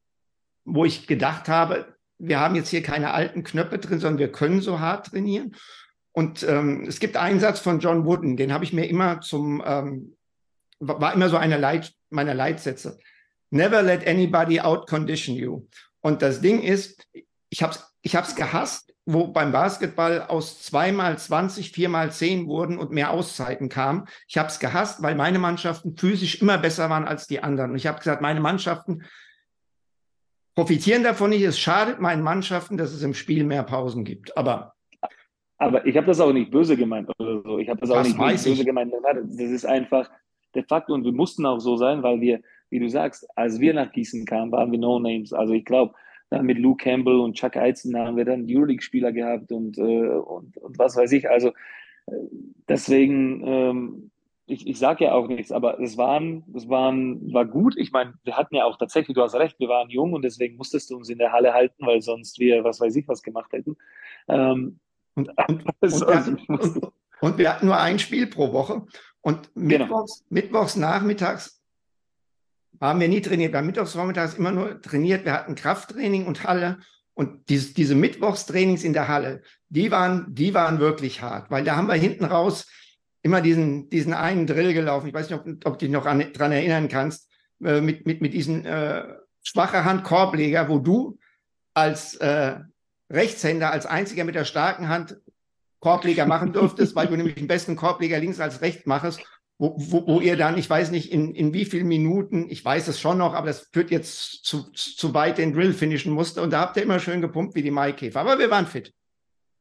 wo ich gedacht habe, wir haben jetzt hier keine alten Knöpfe drin, sondern wir können so hart trainieren. Und ähm, es gibt einen Satz von John Wooden, den habe ich mir immer zum, ähm, war immer so einer Leit, meiner Leitsätze. Never let anybody outcondition you. Und das Ding ist, ich habe es ich hab's gehasst, wo beim Basketball aus zweimal 20, viermal 10 wurden und mehr Auszeiten kamen. Ich habe es gehasst, weil meine Mannschaften physisch immer besser waren als die anderen. Und ich habe gesagt, meine Mannschaften profitieren davon nicht. Es schadet meinen Mannschaften, dass es im Spiel mehr Pausen gibt. Aber aber ich habe das auch nicht böse gemeint oder so. Ich habe das, das auch nicht böse ich. gemeint. Das ist einfach der Fakt und wir mussten auch so sein, weil wir, wie du sagst, als wir nach Gießen kamen, waren wir No Names. Also ich glaube, mit Luke Campbell und Chuck Eizen haben wir dann Euroleague-Spieler gehabt und, äh, und, und was weiß ich. Also äh, deswegen, ähm, ich, ich sage ja auch nichts, aber es waren, es waren, war gut. Ich meine, wir hatten ja auch tatsächlich, du hast recht, wir waren jung und deswegen musstest du uns in der Halle halten, weil sonst wir, was weiß ich, was gemacht hätten. Ähm, und, und, also, und, wir hatten, und, wir hatten nur ein Spiel pro Woche. Und genau. mittwochs, mittwochs nachmittags haben wir nie trainiert. Wir haben mittwochs vormittags immer nur trainiert. Wir hatten Krafttraining und Halle. Und diese, diese Mittwochstrainings in der Halle, die waren, die waren wirklich hart, weil da haben wir hinten raus immer diesen, diesen einen Drill gelaufen. Ich weiß nicht, ob, ob du dich noch an, dran erinnern kannst, äh, mit, mit, mit diesen äh, schwacher Hand Korbleger, wo du als äh, Rechtshänder als einziger mit der starken Hand Korbleger machen durftest, weil du nämlich den besten Korbleger links als rechts machst, wo, wo, wo ihr dann, ich weiß nicht, in, in wie vielen Minuten, ich weiß es schon noch, aber das führt jetzt zu, zu weit den Drill finishen musste. Und da habt ihr immer schön gepumpt wie die Maikäfer. Aber wir waren fit.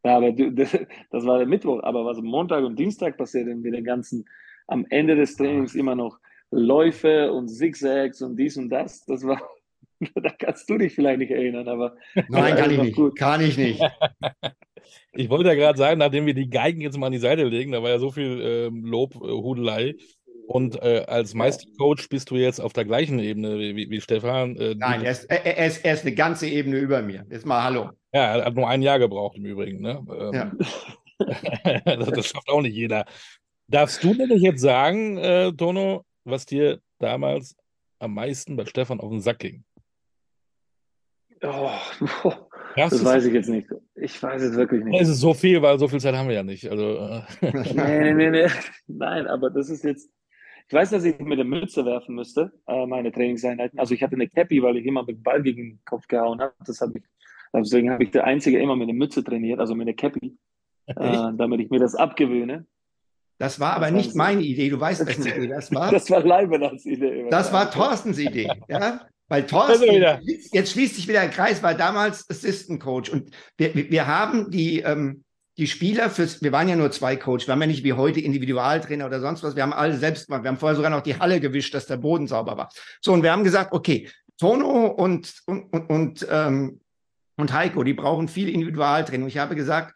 Ja, aber du, das, das war der Mittwoch. Aber was Montag und Dienstag passiert denn mit den ganzen, am Ende des Trainings immer noch Läufe und Zigzags und dies und das, das war, da kannst du dich vielleicht nicht erinnern, aber. Nein, kann ich nicht. Gut. Kann ich nicht. Ich wollte ja gerade sagen, nachdem wir die Geigen jetzt mal an die Seite legen, da war ja so viel ähm, Lob, äh, Hudelei. Und äh, als Meistercoach bist du jetzt auf der gleichen Ebene wie, wie Stefan. Äh, Nein, er ist, er, er, ist, er ist eine ganze Ebene über mir. Jetzt mal Hallo. Ja, er hat nur ein Jahr gebraucht im Übrigen. Ne? Ähm, ja. das, das, schafft auch nicht jeder. Darfst du denn jetzt sagen, äh, Tono, was dir damals am meisten bei Stefan auf den Sack ging? Oh, das, das weiß ich jetzt nicht. Ich weiß es wirklich nicht. Es ist so viel, weil so viel Zeit haben wir ja nicht. Also, äh. nee, nee, nee, Nein, aber das ist jetzt. Ich weiß, dass ich mit der Mütze werfen müsste, äh, meine Trainingseinheiten. Also ich hatte eine Cappy, weil ich immer mit dem Ball gegen den Kopf gehauen habe. Das habe ich, deswegen habe ich der Einzige immer mit der Mütze trainiert, also mit der Cappy, äh, damit ich mir das abgewöhne. Das war aber das nicht meine Idee. Du weißt, welche Idee das war. Das war Leibeners Idee. Das war Thorstens Idee. Ja? Weil Thorsten, also jetzt schließt sich wieder der Kreis, war damals Assistant Coach und wir, wir haben die, ähm, die Spieler fürs, wir waren ja nur zwei Coach, wir haben ja nicht wie heute Individualtrainer oder sonst was, wir haben alle selbst gemacht, wir haben vorher sogar noch die Halle gewischt, dass der Boden sauber war. So, und wir haben gesagt, okay, Tono und, und, und, und, ähm, und Heiko, die brauchen viel Individualtraining. Ich habe gesagt,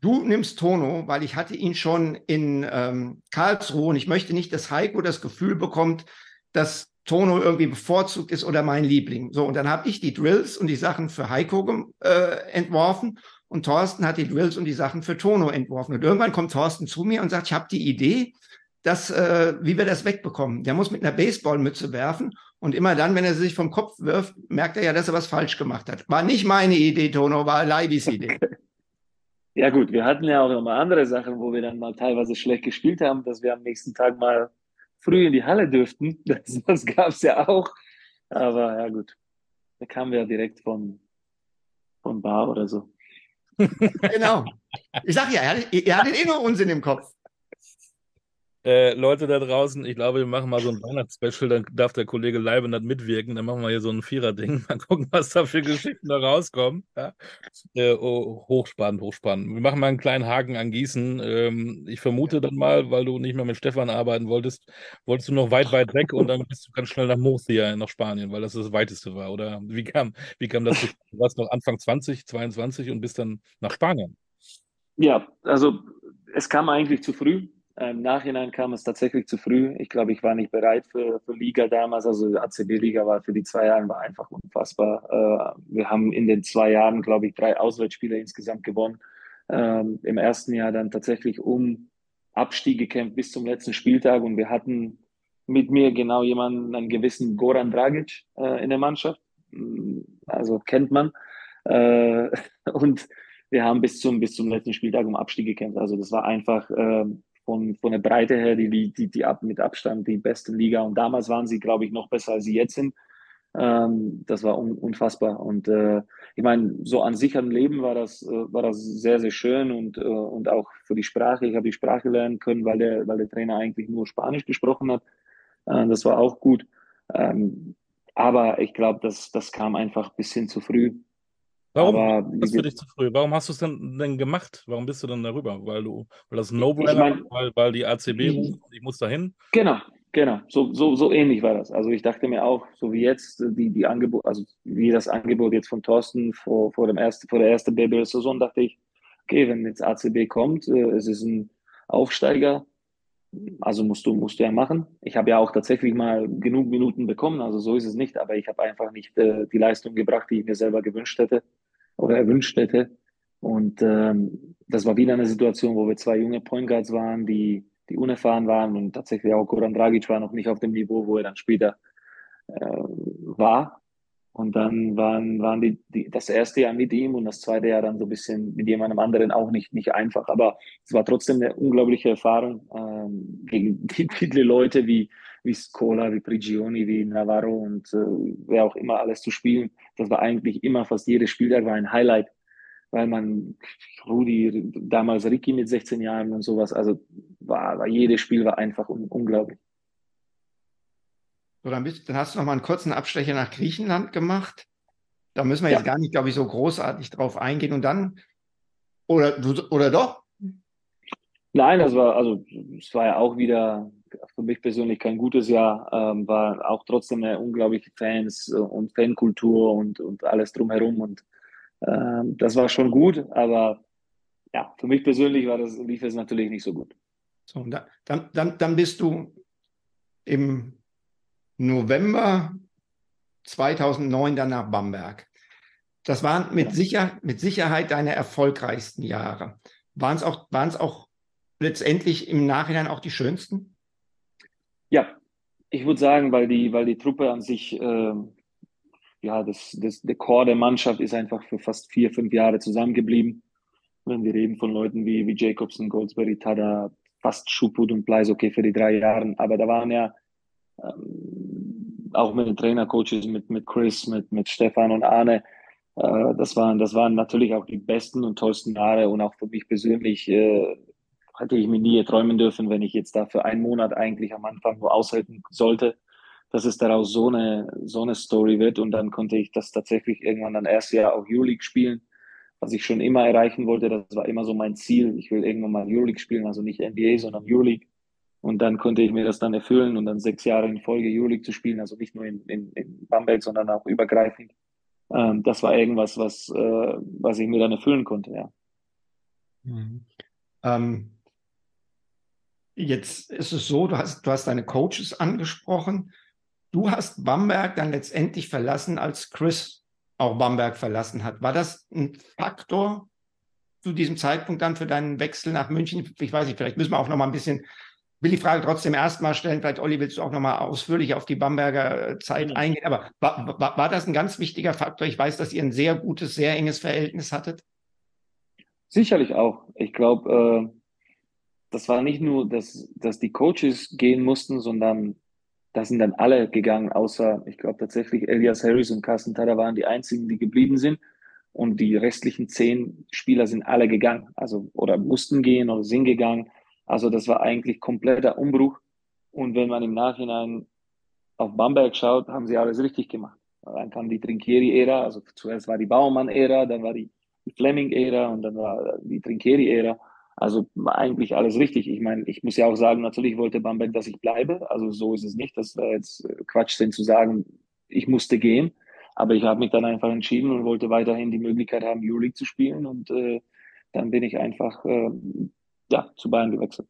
du nimmst Tono, weil ich hatte ihn schon in ähm, Karlsruhe und ich möchte nicht, dass Heiko das Gefühl bekommt, dass Tono irgendwie bevorzugt ist oder mein Liebling. So, und dann habe ich die Drills und die Sachen für Heiko äh, entworfen und Thorsten hat die Drills und die Sachen für Tono entworfen. Und irgendwann kommt Thorsten zu mir und sagt, ich habe die Idee, dass, äh, wie wir das wegbekommen. Der muss mit einer Baseballmütze werfen und immer dann, wenn er sich vom Kopf wirft, merkt er ja, dass er was falsch gemacht hat. War nicht meine Idee, Tono, war Leibis Idee. Ja gut, wir hatten ja auch noch mal andere Sachen, wo wir dann mal teilweise schlecht gespielt haben, dass wir am nächsten Tag mal früh in die Halle dürften. Das, das gab es ja auch. Aber ja gut, da kamen wir ja direkt von, von Bar oder so. genau. Ich sag ja, er, er hat eh nur Unsinn im Kopf. Äh, Leute da draußen, ich glaube, wir machen mal so ein Weihnachtsspecial, dann darf der Kollege Leibenert mitwirken, dann machen wir hier so ein Vierer-Ding, mal gucken, was da für Geschichten da rauskommen. Ja? Äh, oh, hochspannend, hochspannend. Wir machen mal einen kleinen Haken an Gießen. Ähm, ich vermute dann mal, weil du nicht mehr mit Stefan arbeiten wolltest, wolltest du noch weit, weit weg und dann bist du ganz schnell nach Murcia, nach Spanien, weil das das weiteste war, oder? Wie kam, wie kam das? Du warst noch Anfang 20, 22 und bist dann nach Spanien. Ja, also es kam eigentlich zu früh Im Nachhinein kam es tatsächlich zu früh. Ich glaube, ich war nicht bereit für, für Liga damals. Also ACB-Liga war für die zwei Jahre war einfach unfassbar. Äh, wir haben in den zwei Jahren, glaube ich, drei Auswärtsspiele insgesamt gewonnen. Ähm, Im ersten Jahr dann tatsächlich um Abstieg gekämpft bis zum letzten Spieltag und wir hatten mit mir genau jemanden, einen gewissen Goran Dragic äh, in der Mannschaft. Also kennt man. Äh, und wir haben bis zum, bis zum letzten Spieltag um Abstieg gekämpft. Also das war einfach äh, von, von der Breite her die, die, die, die ab, mit Abstand die beste Liga. Und damals waren sie, glaube ich, noch besser, als sie jetzt sind. Ähm, das war un, unfassbar. Und äh, ich meine, so an sich am Leben war das, äh, war das sehr, sehr schön und, äh, und auch für die Sprache. Ich habe die Sprache lernen können, weil der, weil der Trainer eigentlich nur Spanisch gesprochen hat. Äh, das war auch gut. Ähm, aber ich glaube, das, das kam einfach ein bisschen zu früh. Warum aber, das für dich zu früh? Warum hast du es denn, denn gemacht? Warum bist du denn darüber? Weil du, weil das ein No-Brainer ich mein, weil, weil die ACB ruft und ich muss dahin? Genau, genau. So, so, so ähnlich war das. Also ich dachte mir auch, so wie jetzt, die, die Angebot, also wie das Angebot jetzt von Thorsten vor, vor dem ersten, vor der ersten BBL-Saison, dachte ich, okay, wenn jetzt ACB kommt, äh, es ist ein Aufsteiger, also musst du, musst du ja machen. Ich habe ja auch tatsächlich mal genug Minuten bekommen, also so ist es nicht, aber ich habe einfach nicht äh, die Leistung gebracht, die ich mir selber gewünscht hätte oder erwünscht hätte. Und ähm, das war wieder eine Situation, wo wir zwei junge Point Guards waren, die, die unerfahren waren und tatsächlich auch Goran Dragic war noch nicht auf dem Niveau, wo er dann später äh, war. Und dann waren, waren die, die, das erste Jahr mit ihm und das zweite Jahr dann so ein bisschen mit jemandem anderen auch nicht, nicht einfach. Aber es war trotzdem eine unglaubliche Erfahrung ähm, gegen viele Leute wie, wie Scola, wie Prigioni, wie Navarro und äh, wer auch immer alles zu spielen. Das war eigentlich immer, fast jedes Spieltag war ein Highlight, weil man Rudi, damals Ricky mit 16 Jahren und sowas, also war, war jedes Spiel war einfach un unglaublich. So, dann, bist, dann hast du noch mal einen kurzen Abstecher nach Griechenland gemacht. Da müssen wir ja. jetzt gar nicht, glaube ich, so großartig drauf eingehen. Und dann, oder, oder doch? Nein, das war, also, es war ja auch wieder für mich persönlich kein gutes Jahr, ähm, war auch trotzdem eine unglaubliche Fans und Fankultur und, und alles drumherum. Und ähm, das war schon gut, aber ja, für mich persönlich war das, lief es natürlich nicht so gut. So, dann, dann, dann bist du im November 2009 dann nach Bamberg. Das waren mit, sicher, mit Sicherheit deine erfolgreichsten Jahre. Waren es auch, waren's auch letztendlich im Nachhinein auch die schönsten? Ich würde sagen, weil die, weil die Truppe an sich, äh, ja, das, das, der Chor der Mannschaft ist einfach für fast vier, fünf Jahre zusammengeblieben. Wenn wir reden von Leuten wie, wie Jacobson, Goldsberry, Tada, fast Schuput und Bleis, okay, für die drei Jahre. Aber da waren ja ähm, auch mit den Trainercoaches, mit, mit Chris, mit, mit Stefan und Arne. Äh, das, waren, das waren natürlich auch die besten und tollsten Jahre und auch für mich persönlich äh, hätte ich mir nie träumen dürfen, wenn ich jetzt da für einen Monat eigentlich am Anfang nur aushalten sollte, dass es daraus so eine, so eine Story wird und dann konnte ich das tatsächlich irgendwann dann erst Jahr auch Euroleague spielen, was ich schon immer erreichen wollte. Das war immer so mein Ziel. Ich will irgendwann mal Euroleague spielen, also nicht NBA, sondern Euroleague. Und dann konnte ich mir das dann erfüllen und dann sechs Jahre in Folge Euroleague zu spielen, also nicht nur in, in, in Bamberg, sondern auch übergreifend. Ähm, das war irgendwas, was, äh, was ich mir dann erfüllen konnte, ja. Mhm. Ähm, jetzt ist es so, du hast, du hast deine Coaches angesprochen. Du hast Bamberg dann letztendlich verlassen, als Chris auch Bamberg verlassen hat. War das ein Faktor zu diesem Zeitpunkt dann für deinen Wechsel nach München? Ich weiß nicht, vielleicht müssen wir auch noch mal ein bisschen will die Frage trotzdem erstmal stellen, vielleicht Olli, willst du auch nochmal ausführlich auf die Bamberger äh, Zeit mhm. eingehen, aber war, war, war das ein ganz wichtiger Faktor? Ich weiß, dass ihr ein sehr gutes, sehr enges Verhältnis hattet. Sicherlich auch. Ich glaube, äh, das war nicht nur, dass, dass die Coaches gehen mussten, sondern da sind dann alle gegangen, außer, ich glaube tatsächlich, Elias Harris und Carsten Tada waren die einzigen, die geblieben sind. Und die restlichen zehn Spieler sind alle gegangen, also oder mussten gehen oder sind gegangen. Also das war eigentlich kompletter Umbruch. Und wenn man im Nachhinein auf Bamberg schaut, haben sie alles richtig gemacht. Dann kam die Trinkieri-Ära, also zuerst war die Baumann-Ära, dann war die Fleming-Ära und dann war die Trinkieri-Ära. Also eigentlich alles richtig. Ich meine, ich muss ja auch sagen, natürlich wollte Bamberg, dass ich bleibe. Also so ist es nicht. Das wäre jetzt Quatsch, denn zu sagen, ich musste gehen. Aber ich habe mich dann einfach entschieden und wollte weiterhin die Möglichkeit haben, Euroleague zu spielen. Und äh, dann bin ich einfach äh, ja, zu Bayern gewechselt.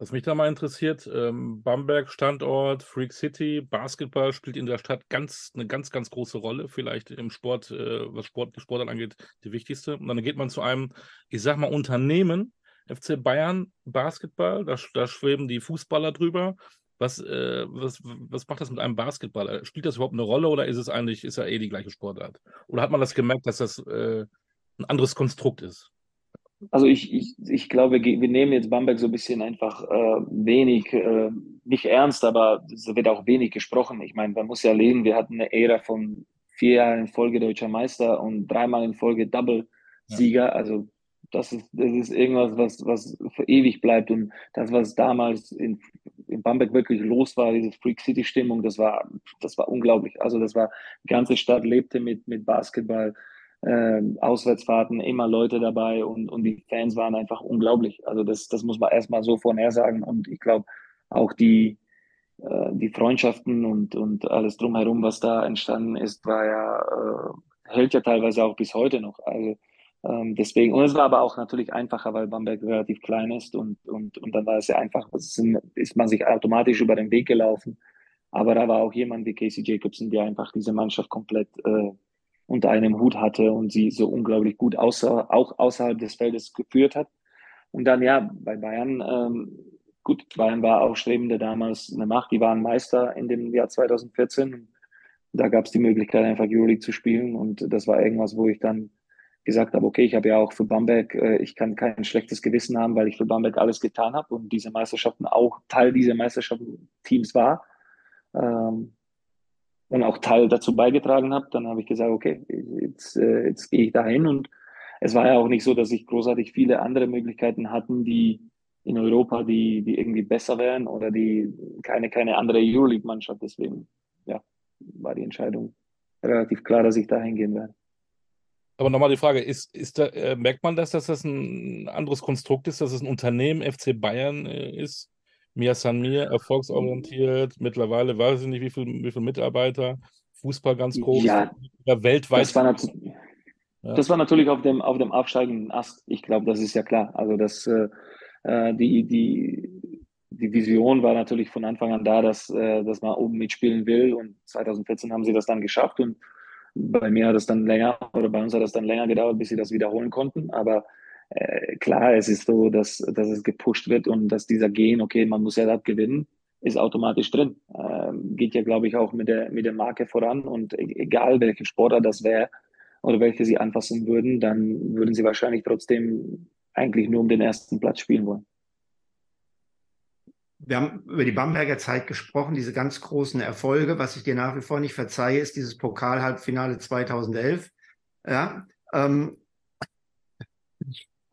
Was mich da mal interessiert, ähm, Bamberg, Standort, Freak City, Basketball spielt in der Stadt ganz, eine ganz, ganz große Rolle, vielleicht im Sport, äh, was Sport, Sportart angeht, die wichtigste. Und dann geht man zu einem, ich sag mal, Unternehmen, FC Bayern Basketball, da, da schweben die Fußballer drüber. Was, äh, was, was macht das mit einem Basketball? Spielt das überhaupt eine Rolle oder ist es eigentlich, ist ja eh die gleiche Sportart? Oder hat man das gemerkt, dass das äh, ein anderes Konstrukt ist? Also ich, ich, ich glaube, wir nehmen jetzt Bamberg so ein bisschen einfach äh, wenig, äh, nicht ernst, aber es wird auch wenig gesprochen. Ich meine, man muss ja lesen, wir hatten eine Ära von vier Jahren in Folge deutscher Meister und dreimal in Folge Double-Sieger. Ja. Also das ist, das ist irgendwas, was, was für ewig bleibt. Und das, was damals in, in Bamberg wirklich los war, diese Freak City-Stimmung, das war, das war unglaublich. Also das war, die ganze Stadt lebte mit, mit Basketball äh, Auswärtsfahrten immer Leute dabei und, und die Fans waren einfach unglaublich. Also das, das muss man erstmal so vorher sagen. Und ich glaube, auch die, äh, die Freundschaften und, und alles drumherum, was da entstanden ist, war ja, äh, hält ja teilweise auch bis heute noch. Also ähm, deswegen, und es war aber auch natürlich einfacher, weil Bamberg relativ klein ist und, und, und dann war es ja einfach, ist, ist man sich automatisch über den Weg gelaufen. Aber da war auch jemand wie Casey Jacobson, der einfach diese Mannschaft komplett äh, unter einem Hut hatte und sie so unglaublich gut außer, auch außerhalb des Feldes geführt hat. Und dann ja, bei Bayern, ähm, gut, Bayern war auch strebende damals eine Macht, die waren Meister in dem Jahr 2014. Da gab es die Möglichkeit, einfach Euroleague zu spielen und das war irgendwas, wo ich dann gesagt habe, okay, ich habe ja auch für Bamberg, äh, ich kann kein schlechtes Gewissen haben, weil ich für Bamberg alles getan habe und diese Meisterschaften auch Teil dieser Meisterschaften-Teams war. Ähm, und auch Teil dazu beigetragen habe, dann habe ich gesagt, okay, jetzt, äh, jetzt gehe ich dahin und es war ja auch nicht so, dass ich großartig viele andere Möglichkeiten hatten, die in Europa, die, die irgendwie besser wären oder die keine, keine andere Euroleague-Mannschaft. Deswegen, ja, war die Entscheidung relativ klar, dass ich da hingehen werde. Aber nochmal die Frage, ist, ist da, äh, merkt man, dass das ein anderes Konstrukt ist, dass es ein Unternehmen FC Bayern äh, ist? Mia San Mir, erfolgsorientiert, mittlerweile weiß ich nicht, wie viele wie viel Mitarbeiter, Fußball ganz groß, ja, weltweit. Das war, ja. das war, natürlich auf dem, auf dem absteigenden Ast. Ich glaube, das ist ja klar. Also das, äh, äh, die, die, die Vision war natürlich von Anfang an da, dass, äh, dass man oben mitspielen will. Und 2014 haben sie das dann geschafft. Und bei mir hat es dann länger, oder bei uns hat es dann länger gedauert, bis sie das wiederholen konnten. Aber äh, klar, es ist so, dass, dass es gepusht wird und dass dieser Gen, okay, man muss ja das gewinnen, ist automatisch drin. Ähm, geht ja, glaube ich, auch mit der, mit der Marke voran und e-, egal welche Sportler das wäre oder welche sie anfassen würden, dann würden sie wahrscheinlich trotzdem eigentlich nur um den ersten Platz spielen wollen. Wir haben über die Bamberger Zeit gesprochen, diese ganz großen Erfolge. Was ich dir nach wie vor nicht verzeihe, ist dieses Pokal-Halbfinale 2011. Ja, ähm,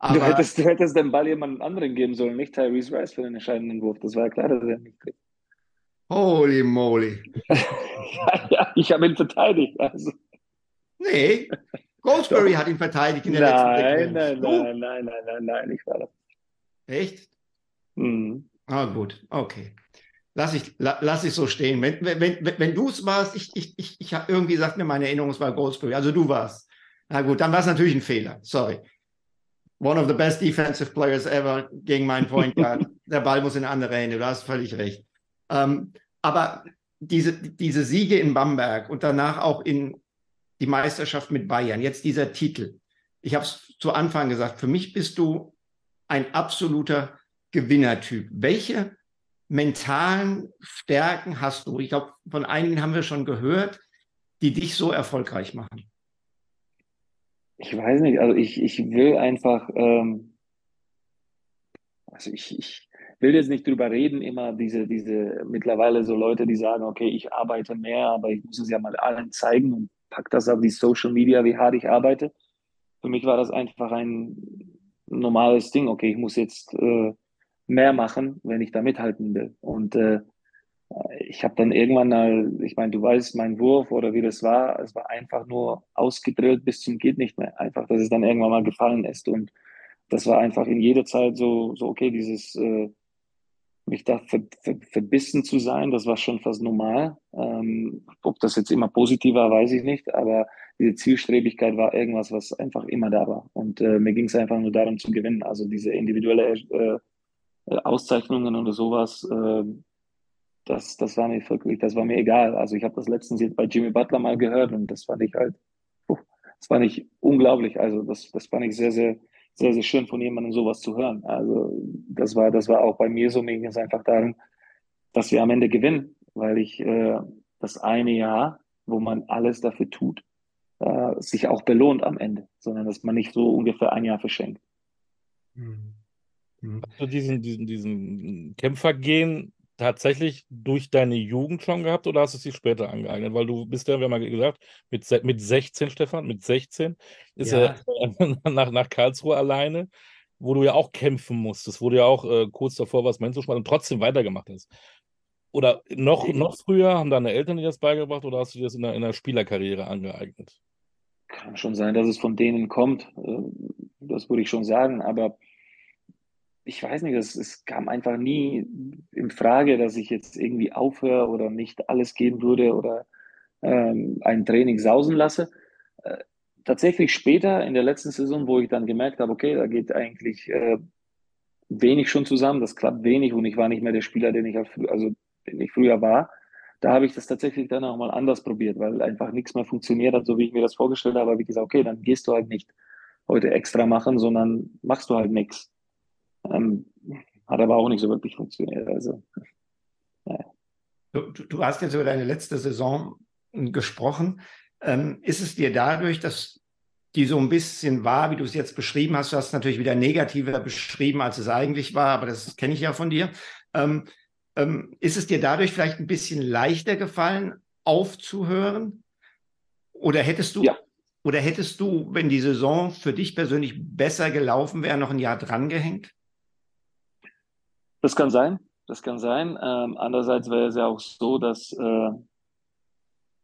aber, du, hättest, du hättest den Ball jemand anderen geben sollen, nicht Tyrese Rice für den entscheidenden Wurf. Das war ja klar, dass er nicht kriegt. Holy moly. ja, ja, ich habe ihn verteidigt. Also. Nee, Goldsberry hat ihn verteidigt in der nein, letzten Nein, nein, nein, nein, nein, nein, ich war das. Echt? Mhm. Ah, gut, okay. Lass ich, lass ich so stehen. Wenn, wenn, wenn, wenn du es warst, ich, ich, ich, ich habe irgendwie sagt mir meine Erinnerung, es war Goldsberry. Also du warst. Na gut, dann war es natürlich ein Fehler. Sorry one of the best defensive players ever gegen meinen Point Guard. Der Ball muss in andere Hände, du hast völlig recht. Ähm, aber diese, diese Siege in Bamberg und danach auch in die Meisterschaft mit Bayern, jetzt dieser Titel. Ich habe es zu Anfang gesagt, für mich bist du ein absoluter Gewinnertyp. Welche mentalen Stärken hast du? Ich glaube, von einigen haben wir schon gehört, die dich so erfolgreich machen ich weiß nicht, also ich, ich will einfach, ähm, also ich, ich will jetzt nicht drüber reden, immer diese, diese mittlerweile so Leute, die sagen, okay, ich arbeite mehr, aber ich muss es ja mal allen zeigen und pack das auf die Social Media, wie hart ich arbeite. Für mich war das einfach ein normales Ding, okay, ich muss jetzt äh, mehr machen, wenn ich da mithalten will. Und äh, ich habe dann irgendwann mal, ich meine, du weißt, mein Wurf oder wie das war, es war einfach nur ausgedrillt bis zum geht nicht mehr. Einfach, dass es dann irgendwann mal gefallen ist. Und das war einfach in jeder Zeit so, so okay, dieses, äh, mich da ver, ver, verbissen zu sein, das war schon fast normal. Ähm, ob das jetzt immer positiv war, weiß ich nicht, aber diese Zielstrebigkeit war irgendwas, was einfach immer da war. Und äh, mir ging es einfach nur darum zu gewinnen. Also diese individuelle äh, äh, Auszeichnungen oder sowas, äh, das, das war mir wirklich, das war mir egal. Also ich habe das letztens jetzt bei Jimmy Butler mal gehört und das fand ich halt, uh, das fand ich unglaublich. Also das, das fand ich sehr, sehr, sehr, sehr schön von jemandem sowas zu hören. Also das war, das war auch bei mir so. Mir ging es einfach darum, dass wir am Ende gewinnen, weil ich äh, das eine Jahr, wo man alles dafür tut, äh, sich auch belohnt am Ende, sondern dass man nicht so ungefähr ein Jahr verschenkt. Mhm. Hast du diesen, diesen, diesen Kämpfergehen tatsächlich durch deine Jugend schon gehabt oder hast du es dir später angeeignet? Weil du bist ja, wir haben ja gesagt, mit, mit 16, Stefan, mit 16 ist ja. er nach, nach Karlsruhe alleine, wo du ja auch kämpfen musstest, wo du ja auch äh, kurz davor warst, Mensch und trotzdem weitergemacht hast. Oder noch, noch früher haben deine Eltern dir das beigebracht oder hast du dir das in der, in der Spielerkarriere angeeignet? Kann schon sein, dass es von denen kommt. Äh, das würde ich schon sagen, aber ich weiß nicht, es, es kam einfach nie in Frage, dass ich jetzt irgendwie aufhöre oder nicht alles geben würde oder ähm, ein Training sausen lasse. Äh, tatsächlich später in der letzten Saison, wo ich dann gemerkt habe, okay, da geht eigentlich äh, wenig schon zusammen, das klappt wenig und ich war nicht mehr der Spieler, den ich, also, den ich früher war. Da habe ich das tatsächlich dann auch mal anders probiert, weil einfach nichts mehr funktioniert hat, so wie ich mir das vorgestellt habe. Aber wie gesagt, okay, dann gehst du halt nicht heute extra machen, sondern machst du halt nichts. Ähm, hat aber auch nicht so wirklich funktioniert. Also, ja. du, du, hast jetzt über deine letzte Saison gesprochen. Ähm, ist es dir dadurch, dass die so ein bisschen war, wie du es jetzt beschrieben hast, du hast es natürlich wieder negativer beschrieben, als es eigentlich war, aber das kenne ich ja von dir. Ähm, ähm, ist es dir dadurch vielleicht ein bisschen leichter gefallen, aufzuhören? Oder hättest du, ja. oder hättest du, wenn die Saison für dich persönlich besser gelaufen wäre, noch ein Jahr drangehängt? Das kann sein, das kann sein. Ähm, andererseits wäre es ja auch so, dass, äh,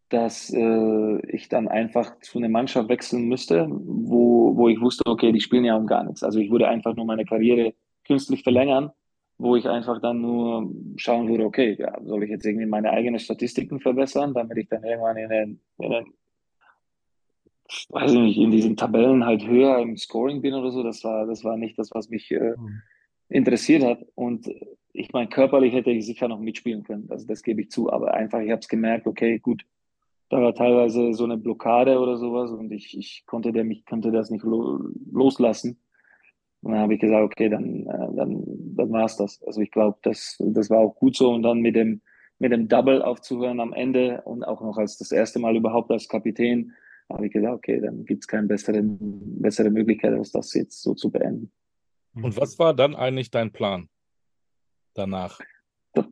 dass äh, ich dann einfach zu einer Mannschaft wechseln müsste, wo, wo ich wusste, okay, die spielen ja um gar nichts. Also ich würde einfach nur meine Karriere künstlich verlängern, wo ich einfach dann nur schauen würde, okay, ja, soll ich jetzt irgendwie meine eigenen Statistiken verbessern, damit ich dann irgendwann in den, in den weiß ich nicht, in diesen Tabellen halt höher im Scoring bin oder so. Das war, das war nicht das, was mich äh, mhm interessiert hat. Und ich meine, körperlich hätte ich sicher noch mitspielen können. Also das gebe ich zu. Aber einfach, ich habe es gemerkt, okay, gut, da war teilweise so eine Blockade oder sowas und ich, ich konnte der mich konnte das nicht lo loslassen. Und dann habe ich gesagt, okay, dann, äh, dann, dann war es das. Also ich glaube, das, das war auch gut so. Und dann mit dem, mit dem Double aufzuhören am Ende und auch noch als das erste Mal überhaupt als Kapitän, habe ich gesagt, okay, dann gibt es keine bessere, bessere Möglichkeit, als das jetzt so zu beenden. Und was war dann eigentlich dein Plan danach?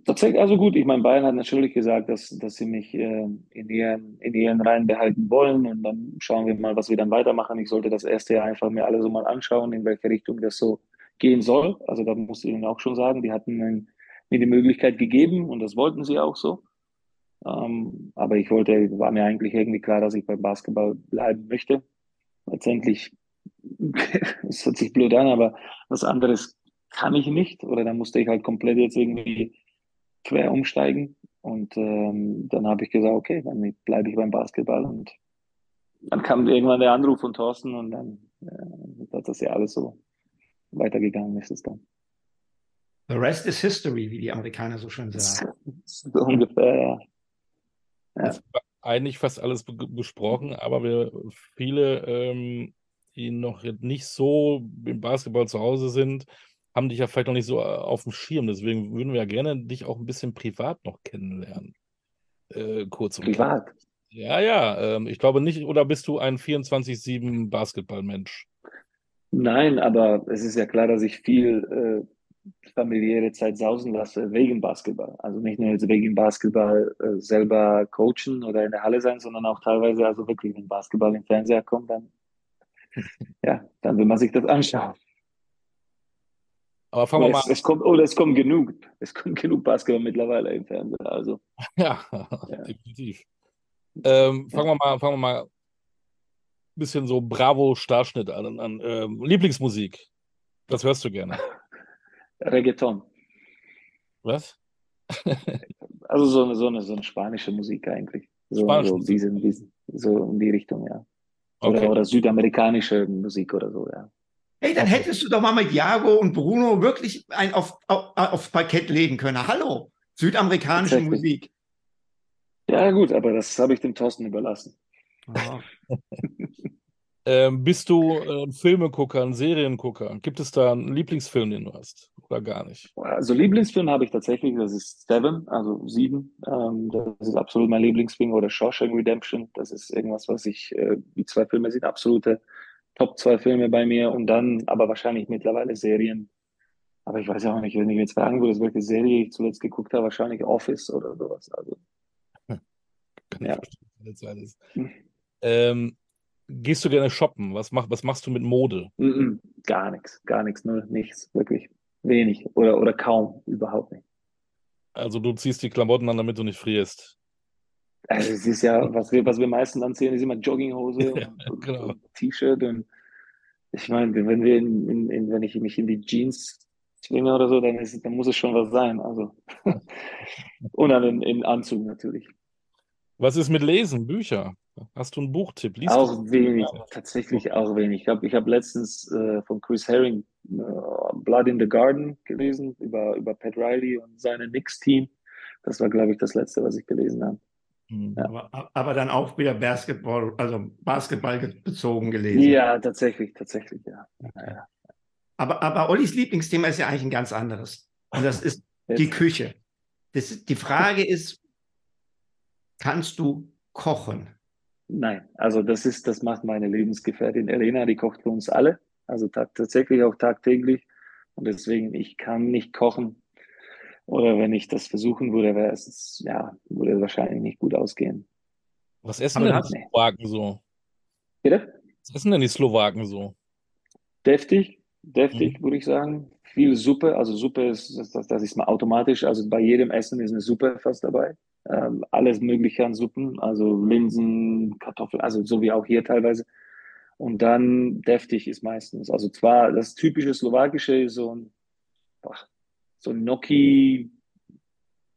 Tatsächlich, also gut, ich meine, Bayern hat natürlich gesagt, dass, dass sie mich äh, in, ihren, in ihren Reihen behalten wollen und dann schauen wir mal, was wir dann weitermachen. Ich sollte das erste Jahr einfach mir alle so mal anschauen, in welche Richtung das so gehen soll. Also da muss ich Ihnen auch schon sagen, die hatten mir die Möglichkeit gegeben und das wollten sie auch so. Ähm, aber ich wollte, war mir eigentlich irgendwie klar, dass ich beim Basketball bleiben möchte. Letztendlich es hört sich blöd an, aber was anderes kann ich nicht. Oder dann musste ich halt komplett jetzt irgendwie quer umsteigen. Und ähm, dann habe ich gesagt, okay, dann bleibe ich beim Basketball. Und dann kam irgendwann der Anruf von Thorsten und dann äh, hat das ja alles so weitergegangen ist es dann. The rest is history, wie die Amerikaner so schön sagen. So ungefähr, ja. ja. Eigentlich fast alles besprochen, aber wir viele ähm, die noch nicht so im Basketball zu Hause sind, haben dich ja vielleicht noch nicht so äh, auf dem Schirm. Deswegen würden wir ja gerne dich auch ein bisschen privat noch kennenlernen. Äh, kurz und Privat? Klar. Ja, ja. Ähm, ich glaube nicht, oder bist du ein 24-7 Basketballmensch? Nein, aber es ist ja klar, dass ich viel äh, familiäre Zeit sausen lasse wegen Basketball. Also nicht nur jetzt wegen Basketball äh, selber coachen oder in der Halle sein, sondern auch teilweise, also wirklich, wenn Basketball im Fernseher kommt, dann ja, dann will man sich das anschauen. Aber fangen wir mal. Es, es kommt, oh, es kommt genug. Es kommt genug Basketball mittlerweile im Fernsehen. Also. Ja, ja. definitiv. Ähm, fangen wir mal, fangen wir mal ein bisschen so Bravo-Starschnitt an. an ähm, Lieblingsmusik. Was hörst du gerne? Reggaeton. Was? also so eine, so eine, so eine spanische Musik eigentlich. So, Spanische so, diesen, diesen, so in die Richtung, ja. Oder, okay. oder südamerikanische Musik oder so, ja. Hey, dann hättest du doch mal mit Jago und Bruno wirklich ein auf, auf, auf Parkett legen können. Hallo, südamerikanische Tatsächlich. Musik. Ja, gut, aber das habe ich dem Thorsten überlassen. Ja. Ähm, bist du äh, ein Filmegucker, ein Seriengucker? Gibt es da einen Lieblingsfilm, den du hast? Oder gar nicht? Also Lieblingsfilm habe ich tatsächlich, das ist Seven, also Sieben. Ähm, das ist absolut mein Lieblingsfilm. Oder Shawshank Redemption, das ist irgendwas, was ich, äh, die zwei Filme sind absolute Top zwei Filme bei mir. Und dann aber wahrscheinlich mittlerweile Serien. Aber ich weiß ja auch nicht, wenn ich jetzt fragen würde, welche Serie ich zuletzt geguckt habe, wahrscheinlich Office oder sowas. Also Kann ich Ja. verstehen, alles. Hm. Ähm, gehst du gerne shoppen? Was, mach, was machst du mit Mode? mm, mm, gar nichts, gar nichts, null, nichts, wirklich wenig oder, oder kaum, überhaupt nicht. Also du ziehst die Klamotten an, damit du nicht frierst. Also es ist ja, was wir, was wir meistens anziehen, ist immer Jogginghose Ja, und, genau. und T-Shirt und ich meine, wenn wir in, in, in, wenn ich mich in die Jeans zwinge oder so, dann ist, dann muss es schon was sein. Also und dann in, in Anzug natürlich. Was ist mit Lesen, Bücher? Hast du einen Buchtipp? Liest Auch wenig, tatsächlich auch wenig. Ich habe ich hab letztens äh, von Chris Herring äh, Blood in the Garden gelesen über, über Pat Riley und seine Knicks-Team. Das war, glaube ich, das letzte, was ich gelesen habe. Hm. Ja. Aber, aber dann auch wieder Basketball, also Basketball bezogen gelesen. Ja, tatsächlich, tatsächlich, ja. ja. Aber, aber Ollis Lieblingsthema ist ja eigentlich ein ganz anderes. Und das ist die Jetzt, Küche. Das, die Frage ist, kannst du kochen? Nein, also das ist, das macht meine Lebensgefährtin Elena, die kocht für uns alle. Also ta- tatsächlich auch tagtäglich. Und deswegen, ich kann nicht kochen. Oder wenn ich das versuchen würde, wäre es, ja, würde es wahrscheinlich nicht gut ausgehen. Was essen denn die Slowaken so? Bitte? Was essen denn die Slowaken so? Deftig, deftig, Mhm. würde ich sagen. Viel Suppe, also Suppe ist, das, das das ist mal automatisch. Also bei jedem Essen ist eine Suppe fast dabei. Ähm, alles Mögliche an Suppen, also Linsen, Kartoffeln, also so wie auch hier teilweise. Und dann deftig ist meistens. Also zwar das typische Slowakische so ein, so ein Gnocchi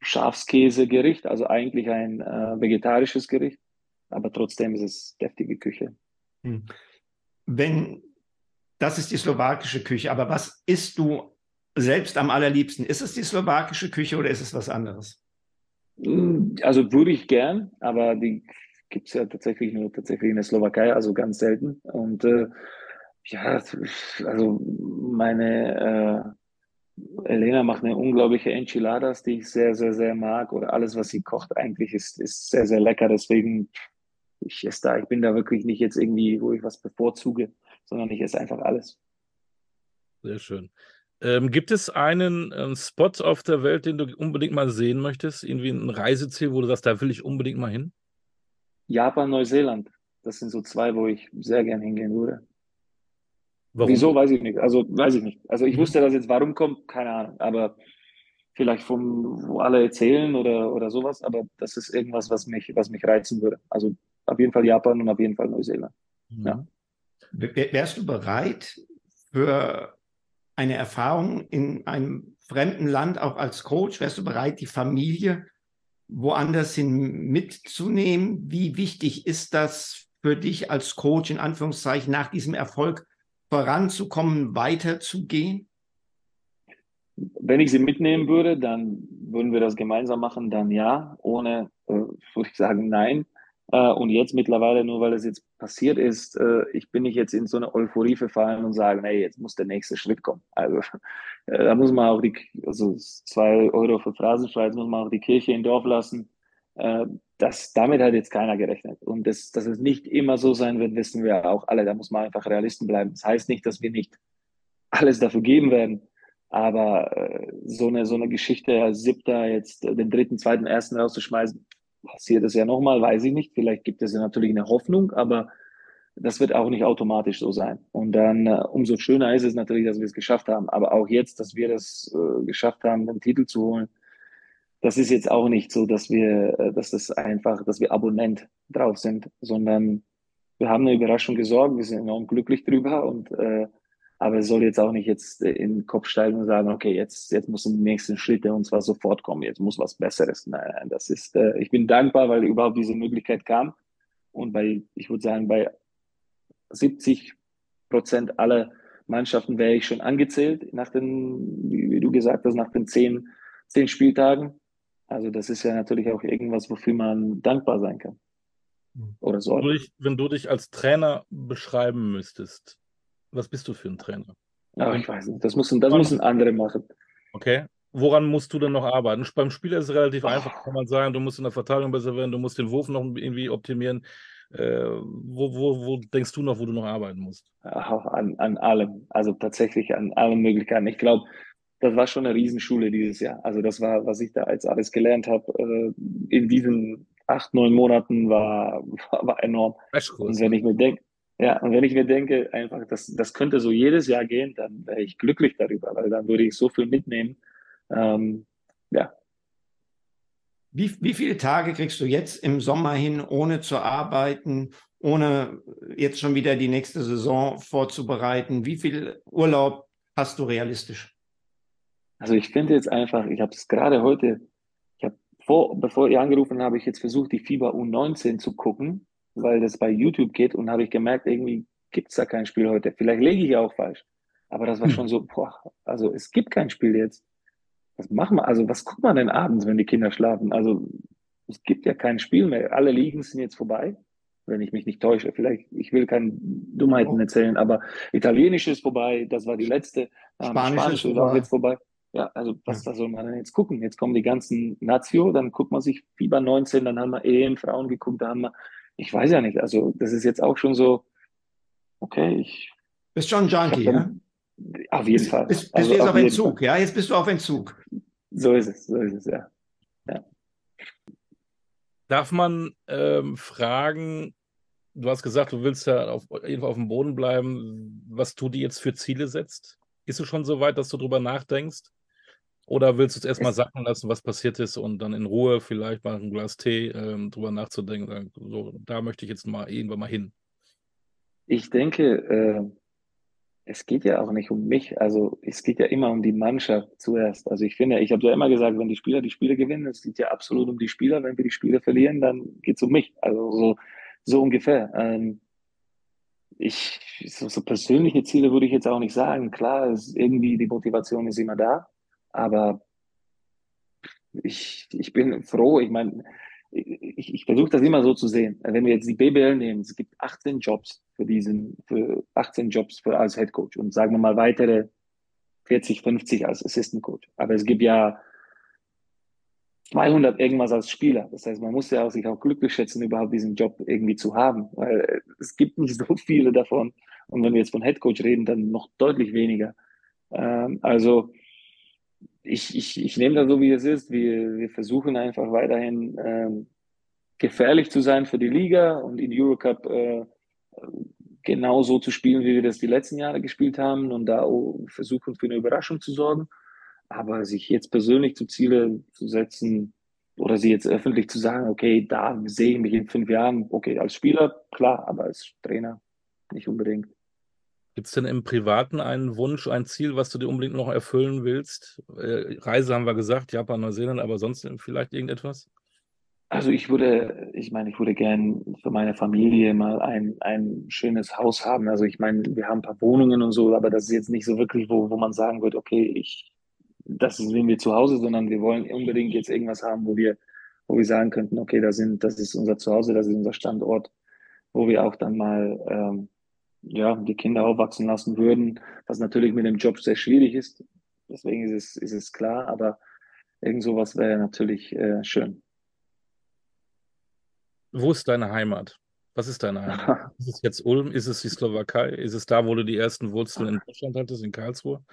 Schafskäse-Gericht, also eigentlich ein äh, vegetarisches Gericht, aber trotzdem ist es deftige Küche. Hm. Wenn, das ist die slowakische Küche, aber was isst du selbst am allerliebsten? Ist es die slowakische Küche oder ist es was anderes? Mm, Also würde ich gern, aber die gibt es ja tatsächlich nur tatsächlich in der Slowakei, also ganz selten. Und äh, ja, also meine äh, Elena macht eine unglaubliche Enchiladas, die ich sehr, sehr, sehr mag. Oder alles, was sie kocht, eigentlich ist, ist sehr, sehr lecker. Deswegen, ich esse da, ich bin da wirklich nicht jetzt irgendwie, wo ich was bevorzuge, sondern ich esse einfach alles. Sehr schön. Ähm, gibt es einen ähm, Spot auf der Welt, den du unbedingt mal sehen möchtest? Irgendwie ein Reiseziel, wo du sagst, da will ich unbedingt mal hin? Japan, Neuseeland, das sind so zwei, wo ich sehr gern hingehen würde. Warum? Wieso, weiß ich nicht. Also, weiß ich nicht. Also, ich Mhm. wusste, dass jetzt warum kommt, keine Ahnung. Aber vielleicht vom, wo alle erzählen oder, oder sowas. Aber das ist irgendwas, was mich, was mich reizen würde. Also, auf jeden Fall Japan und auf jeden Fall Neuseeland. Mhm. Ja. Wärst du bereit für eine Erfahrung in einem fremden Land, auch als Coach? Wärst du bereit, die Familie woanders hin mitzunehmen? Wie wichtig ist das für dich als Coach, in Anführungszeichen, nach diesem Erfolg voranzukommen, weiterzugehen? Wenn ich sie mitnehmen würde, dann würden wir das gemeinsam machen, dann ja. Ohne, äh, würde ich sagen, nein. Äh, und jetzt mittlerweile, nur weil es jetzt passiert ist, äh, ich bin nicht jetzt in so eine Euphorie verfallen und sagen, hey, jetzt muss der nächste Schritt kommen. Also äh, da muss man auch die, also zwei Euro für Phrasenschweiz muss man auch die Kirche im Dorf lassen. Das, damit hat jetzt keiner gerechnet. Und das, dass es nicht immer so sein wird, wissen wir auch alle. Da muss man einfach Realisten bleiben. Das heißt nicht, dass wir nicht alles dafür geben werden. Aber so eine, so eine Geschichte als Siebter jetzt den dritten, zweiten, ersten rauszuschmeißen, passiert es ja nochmal, weiß ich nicht. Vielleicht gibt es ja natürlich eine Hoffnung, aber das wird auch nicht automatisch so sein. Und dann äh, umso schöner ist es natürlich, dass wir es geschafft haben. Aber auch jetzt, dass wir das äh, geschafft haben, den Titel zu holen, das ist jetzt auch nicht so, dass wir, äh, dass das einfach, dass wir Abonnent drauf sind, sondern wir haben eine Überraschung gesorgt. Wir sind enorm glücklich drüber und äh, aber es soll jetzt auch nicht jetzt in den Kopf steigen und sagen, okay, jetzt, jetzt muss die nächsten Schritte und zwar sofort kommen, jetzt muss was Besseres. Nein, nein, das ist, äh, ich bin dankbar, weil überhaupt diese Möglichkeit kam. Und bei, ich würde sagen, bei 70 Prozent aller Mannschaften wäre ich schon angezählt, nach den, wie, du gesagt hast, nach den zehn, zehn Spieltagen. Also das ist ja natürlich auch irgendwas, wofür man dankbar sein kann. Oder so. Wenn du dich als Trainer beschreiben müsstest, was bist du für ein Trainer? Ach, ich weiß nicht. Das müssen, das müssen andere machen. Okay. Woran musst du denn noch arbeiten? Beim Spieler ist es relativ oh. einfach, kann man sagen, du musst in der Verteidigung besser werden, du musst den Wurf noch irgendwie optimieren. Äh, wo, wo, wo denkst du noch, wo du noch arbeiten musst? Ach, an, an allem. Also tatsächlich an allen Möglichkeiten. Ich glaube, das war schon eine Riesenschule dieses Jahr. Also das war, was ich da als alles gelernt habe äh, in diesen acht, neun Monaten war, war, war enorm. Und wenn ich mir denke, ja, und wenn ich mir denke, einfach, das, das könnte so jedes Jahr gehen, dann wäre ich glücklich darüber, weil dann würde ich so viel mitnehmen. Ähm, ja. Wie, wie viele Tage kriegst du jetzt im Sommer hin, ohne zu arbeiten, ohne jetzt schon wieder die nächste Saison vorzubereiten? Wie viel Urlaub hast du realistisch? Also ich finde jetzt einfach, ich habe es gerade heute, ich habe vor, bevor ihr angerufen habe, ich jetzt versucht, die FIBA U19 zu gucken, weil das bei YouTube geht und habe ich gemerkt, irgendwie gibt es da kein Spiel heute. Vielleicht lege ich auch falsch. Aber das war hm. schon so, boah, also es gibt kein Spiel jetzt was machen wir? Also, was guckt man denn abends, wenn die Kinder schlafen? Also, es gibt ja kein Spiel mehr. Alle Ligen sind jetzt vorbei, wenn ich mich nicht täusche. Vielleicht, ich will keine Dummheiten erzählen, aber Italienisch ist vorbei, das war die letzte. Spanisch, Spanisch ist auch jetzt vorbei. Ja, also was da soll man denn jetzt gucken? Jetzt kommen die ganzen Nazio, dann guckt man sich Fieber 19, dann haben wir EM Frauen geguckt, da haben wir, ich weiß ja nicht, also das ist jetzt auch schon so, okay, ich. Bist schon Junkie, ja? Auf jeden Fall. Bist, bist also du jetzt auf Entzug, Fall. ja? Jetzt bist du auf Entzug. So ist es, so ist es, ja. ja. Darf man ähm, fragen, du hast gesagt, du willst ja auf, jeden auf dem Boden bleiben, was du dir jetzt für Ziele setzt? Ist es schon so weit, dass du darüber nachdenkst? Oder willst du es erstmal sacken lassen, was passiert ist und dann in Ruhe vielleicht mal ein Glas Tee ähm, drüber nachzudenken, sagen, so, da möchte ich jetzt mal irgendwann mal hin? Ich denke, äh, es geht ja auch nicht um mich. Also es geht ja immer um die Mannschaft zuerst. Also ich finde, ich habe ja immer gesagt, wenn die Spieler die Spiele gewinnen, es geht ja absolut um die Spieler. Wenn wir die Spiele verlieren, dann geht es um mich. Also so, so ungefähr. Ähm, ich, so, so persönliche Ziele würde ich jetzt auch nicht sagen. Klar, ist irgendwie die Motivation ist immer da, aber ich, ich bin froh. Ich meine, ich, ich versuche das immer so zu sehen. Wenn wir jetzt die BBL nehmen, es gibt 18 Jobs für diesen, für 18 Jobs für, als Head Coach und sagen wir mal weitere 40, 50 als Assistant Coach. Aber es gibt ja 200 irgendwas als Spieler. Das heißt, man muss ja auch sich auch glücklich schätzen, überhaupt diesen Job irgendwie zu haben, weil es gibt nicht so viele davon. Und wenn wir jetzt von Head Coach reden, dann noch deutlich weniger. Ähm, also ich, ich, ich nehme das so, wie es ist. Wir, wir versuchen einfach weiterhin ähm, gefährlich zu sein für die Liga und in Eurocup äh, genau so zu spielen, wie wir das die letzten Jahre gespielt haben und da versuchen für eine Überraschung zu sorgen. Aber sich jetzt persönlich zu Ziele zu setzen oder sie jetzt öffentlich zu sagen, okay, da sehe ich mich in fünf Jahren, okay, als Spieler, klar, aber als Trainer nicht unbedingt. Gibt es denn im Privaten einen Wunsch, ein Ziel, was du dir unbedingt noch erfüllen willst? Äh, Reise haben wir gesagt, Japan, Neuseeland, aber sonst vielleicht irgendetwas? Also ich würde, ich meine, ich würde gern für meine Familie mal ein, ein schönes Haus haben. Also ich meine, wir haben ein paar Wohnungen und so, aber das ist jetzt nicht so wirklich, wo, wo man sagen wird, okay, ich, das sind wir zu Hause, sondern wir wollen unbedingt jetzt irgendwas haben, wo wir, wo wir sagen könnten, okay, da sind, das ist unser Zuhause, das ist unser Standort, wo wir auch dann mal ähm, ja, die Kinder aufwachsen lassen würden, was natürlich mit dem Job sehr schwierig ist. Deswegen ist es, ist es klar, aber irgend sowas wäre natürlich äh, schön. Wo ist deine Heimat? Was ist deine Heimat? ist es jetzt Ulm? Ist es die Slowakei? Ist es da, wo du die ersten Wurzeln in Deutschland hattest, in Karlsruhe?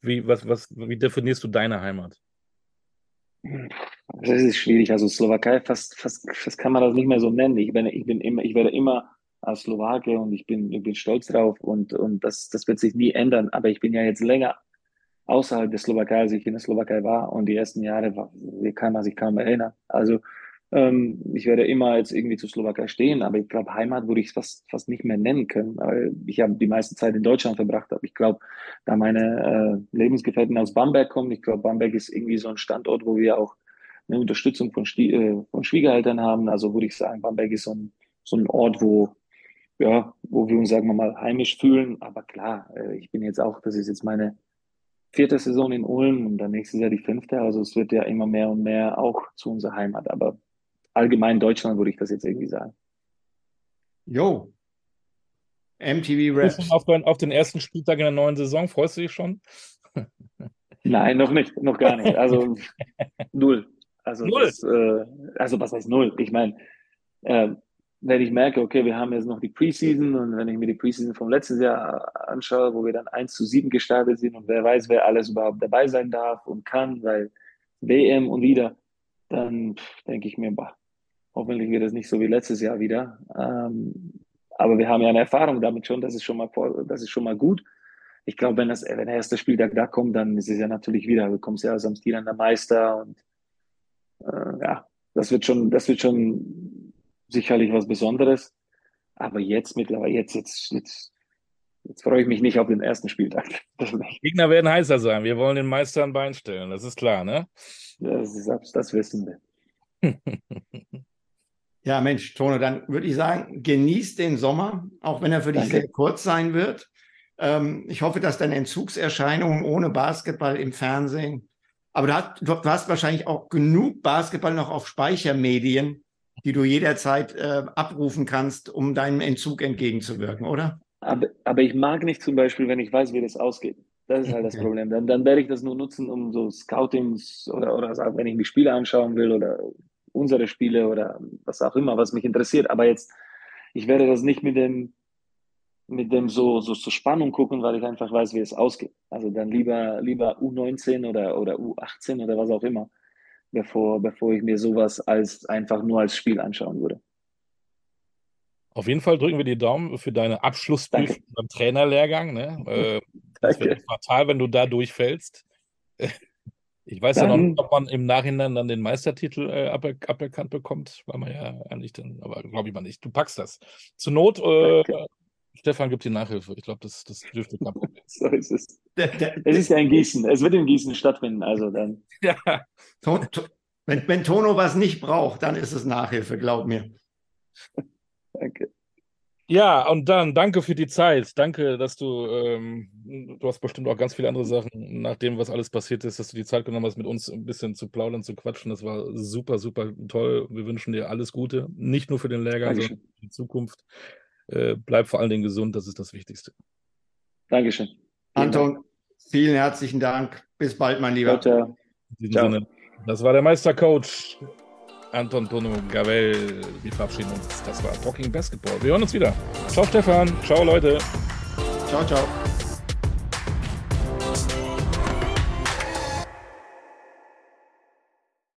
Wie, was, was, wie definierst du deine Heimat? Das ist schwierig. Also Slowakei, fast, fast, fast kann man das nicht mehr so nennen. Ich, bin, ich, bin immer, ich werde immer als Slowake und ich bin, ich bin stolz drauf und, und das, das wird sich nie ändern. Aber ich bin ja jetzt länger außerhalb der Slowakei, als ich in der Slowakei war und die ersten Jahre war, kann man sich kaum erinnern. Also ähm, ich werde immer jetzt irgendwie zur Slowakei stehen, aber ich glaube, Heimat würde ich fast, fast nicht mehr nennen können, weil ich habe die meiste Zeit in Deutschland verbracht habe. Ich glaube, da meine äh, Lebensgefährten aus Bamberg kommen, ich glaube, Bamberg ist irgendwie so ein Standort, wo wir auch eine Unterstützung von, äh, von Schwiegereltern haben. Also würde ich sagen, Bamberg ist so ein, so ein Ort, wo ja, wo wir uns, sagen wir mal, heimisch fühlen. Aber klar, äh, ich bin jetzt auch, das ist jetzt meine vierte Saison in Ulm und dann nächstes Jahr die fünfte. Also es wird ja immer mehr und mehr auch zu unserer Heimat. Aber allgemein Deutschland würde ich das jetzt irgendwie sagen. Jo. MTV Raps. Auf, auf den ersten Spieltag in der neuen Saison, freust du dich schon? Nein, noch nicht, noch gar nicht. Also null. Also, null. Das, äh, also was heißt null? Ich meine, äh, wenn ich merke, okay, wir haben jetzt noch die Preseason und wenn ich mir die Preseason vom letzten Jahr anschaue, wo wir dann 1 zu 7 gestartet sind und wer weiß, wer alles überhaupt dabei sein darf und kann, weil WM und wieder, dann denke ich mir, bah, hoffentlich wird es nicht so wie letztes Jahr wieder. Ähm, aber wir haben ja eine Erfahrung damit schon, das ist schon mal, das ist schon mal gut ich glaube, wenn, das, wenn der erste Spieltag da kommt, dann ist es ja natürlich wieder, du kommst ja als amtierender Meister und äh, ja, das wird schon, das wird schon sicherlich was Besonderes. Aber jetzt mittlerweile, jetzt, jetzt, jetzt, jetzt freue ich mich nicht auf den ersten Spieltag. Gegner werden heißer sein. Wir wollen den Meister ein Bein stellen, das ist klar, ne? Das, ist, das wissen wir. ja, Mensch, Tono, dann würde ich sagen, genieß den Sommer, auch wenn er für dich Danke. sehr kurz sein wird. Ähm, ich hoffe, dass deine Entzugserscheinungen ohne Basketball im Fernsehen, aber du hast, du hast wahrscheinlich auch genug Basketball noch auf Speichermedien, die du jederzeit äh, abrufen kannst, um deinem Entzug entgegenzuwirken, oder? Aber, aber ich mag nicht zum Beispiel, wenn ich weiß, wie das ausgeht. Das ist halt das Problem. Dann, dann werde ich das nur nutzen, um so Scoutings oder, oder wenn ich mir Spiele anschauen will oder unsere Spiele oder was auch immer, was mich interessiert. Aber jetzt, ich werde das nicht mit dem mit dem so, so zur Spannung gucken, weil ich einfach weiß, wie es ausgeht. Also dann lieber, lieber U19 oder, oder U18 oder was auch immer, bevor, bevor ich mir sowas als einfach nur als Spiel anschauen würde. Auf jeden Fall drücken wir die Daumen für deine Abschlussprüfung beim Trainerlehrgang. Ne? Äh, das wäre fatal, wenn du da durchfällst. Ich weiß dann, ja noch nicht, ob man im Nachhinein dann den Meistertitel äh, aber aberkannt bekommt, weil man ja eigentlich dann, aber glaube ich mal nicht. Du packst das. Zur Not äh, Stefan gibt die Nachhilfe. Ich glaube, das, das dürfte kein Problem So ist es. es ist ja in Gießen. Es wird in Gießen stattfinden. Also dann. Ja. Wenn, wenn Tono was nicht braucht, dann ist es Nachhilfe, glaub mir. Danke. Ja, und dann danke für die Zeit. Danke, dass du, ähm, du hast bestimmt auch ganz viele andere Sachen, nach dem, was alles passiert ist, dass du die Zeit genommen hast, mit uns ein bisschen zu plaudern, zu quatschen. Das war super, super toll. Wir wünschen dir alles Gute. Nicht nur für den Lehrgang, Dankeschön. sondern für die Zukunft. Äh, bleib vor allen Dingen gesund, das ist das Wichtigste. Dankeschön. Anton, vielen herzlichen Dank. Bis bald, mein Lieber. Ciao, ciao. ciao. Sinne, das war der Meistercoach Anton Tono Gavel. Wir verabschieden uns. Das war Talking Basketball. Wir hören uns wieder. Ciao, Stefan. Ciao, Leute. Ciao, ciao.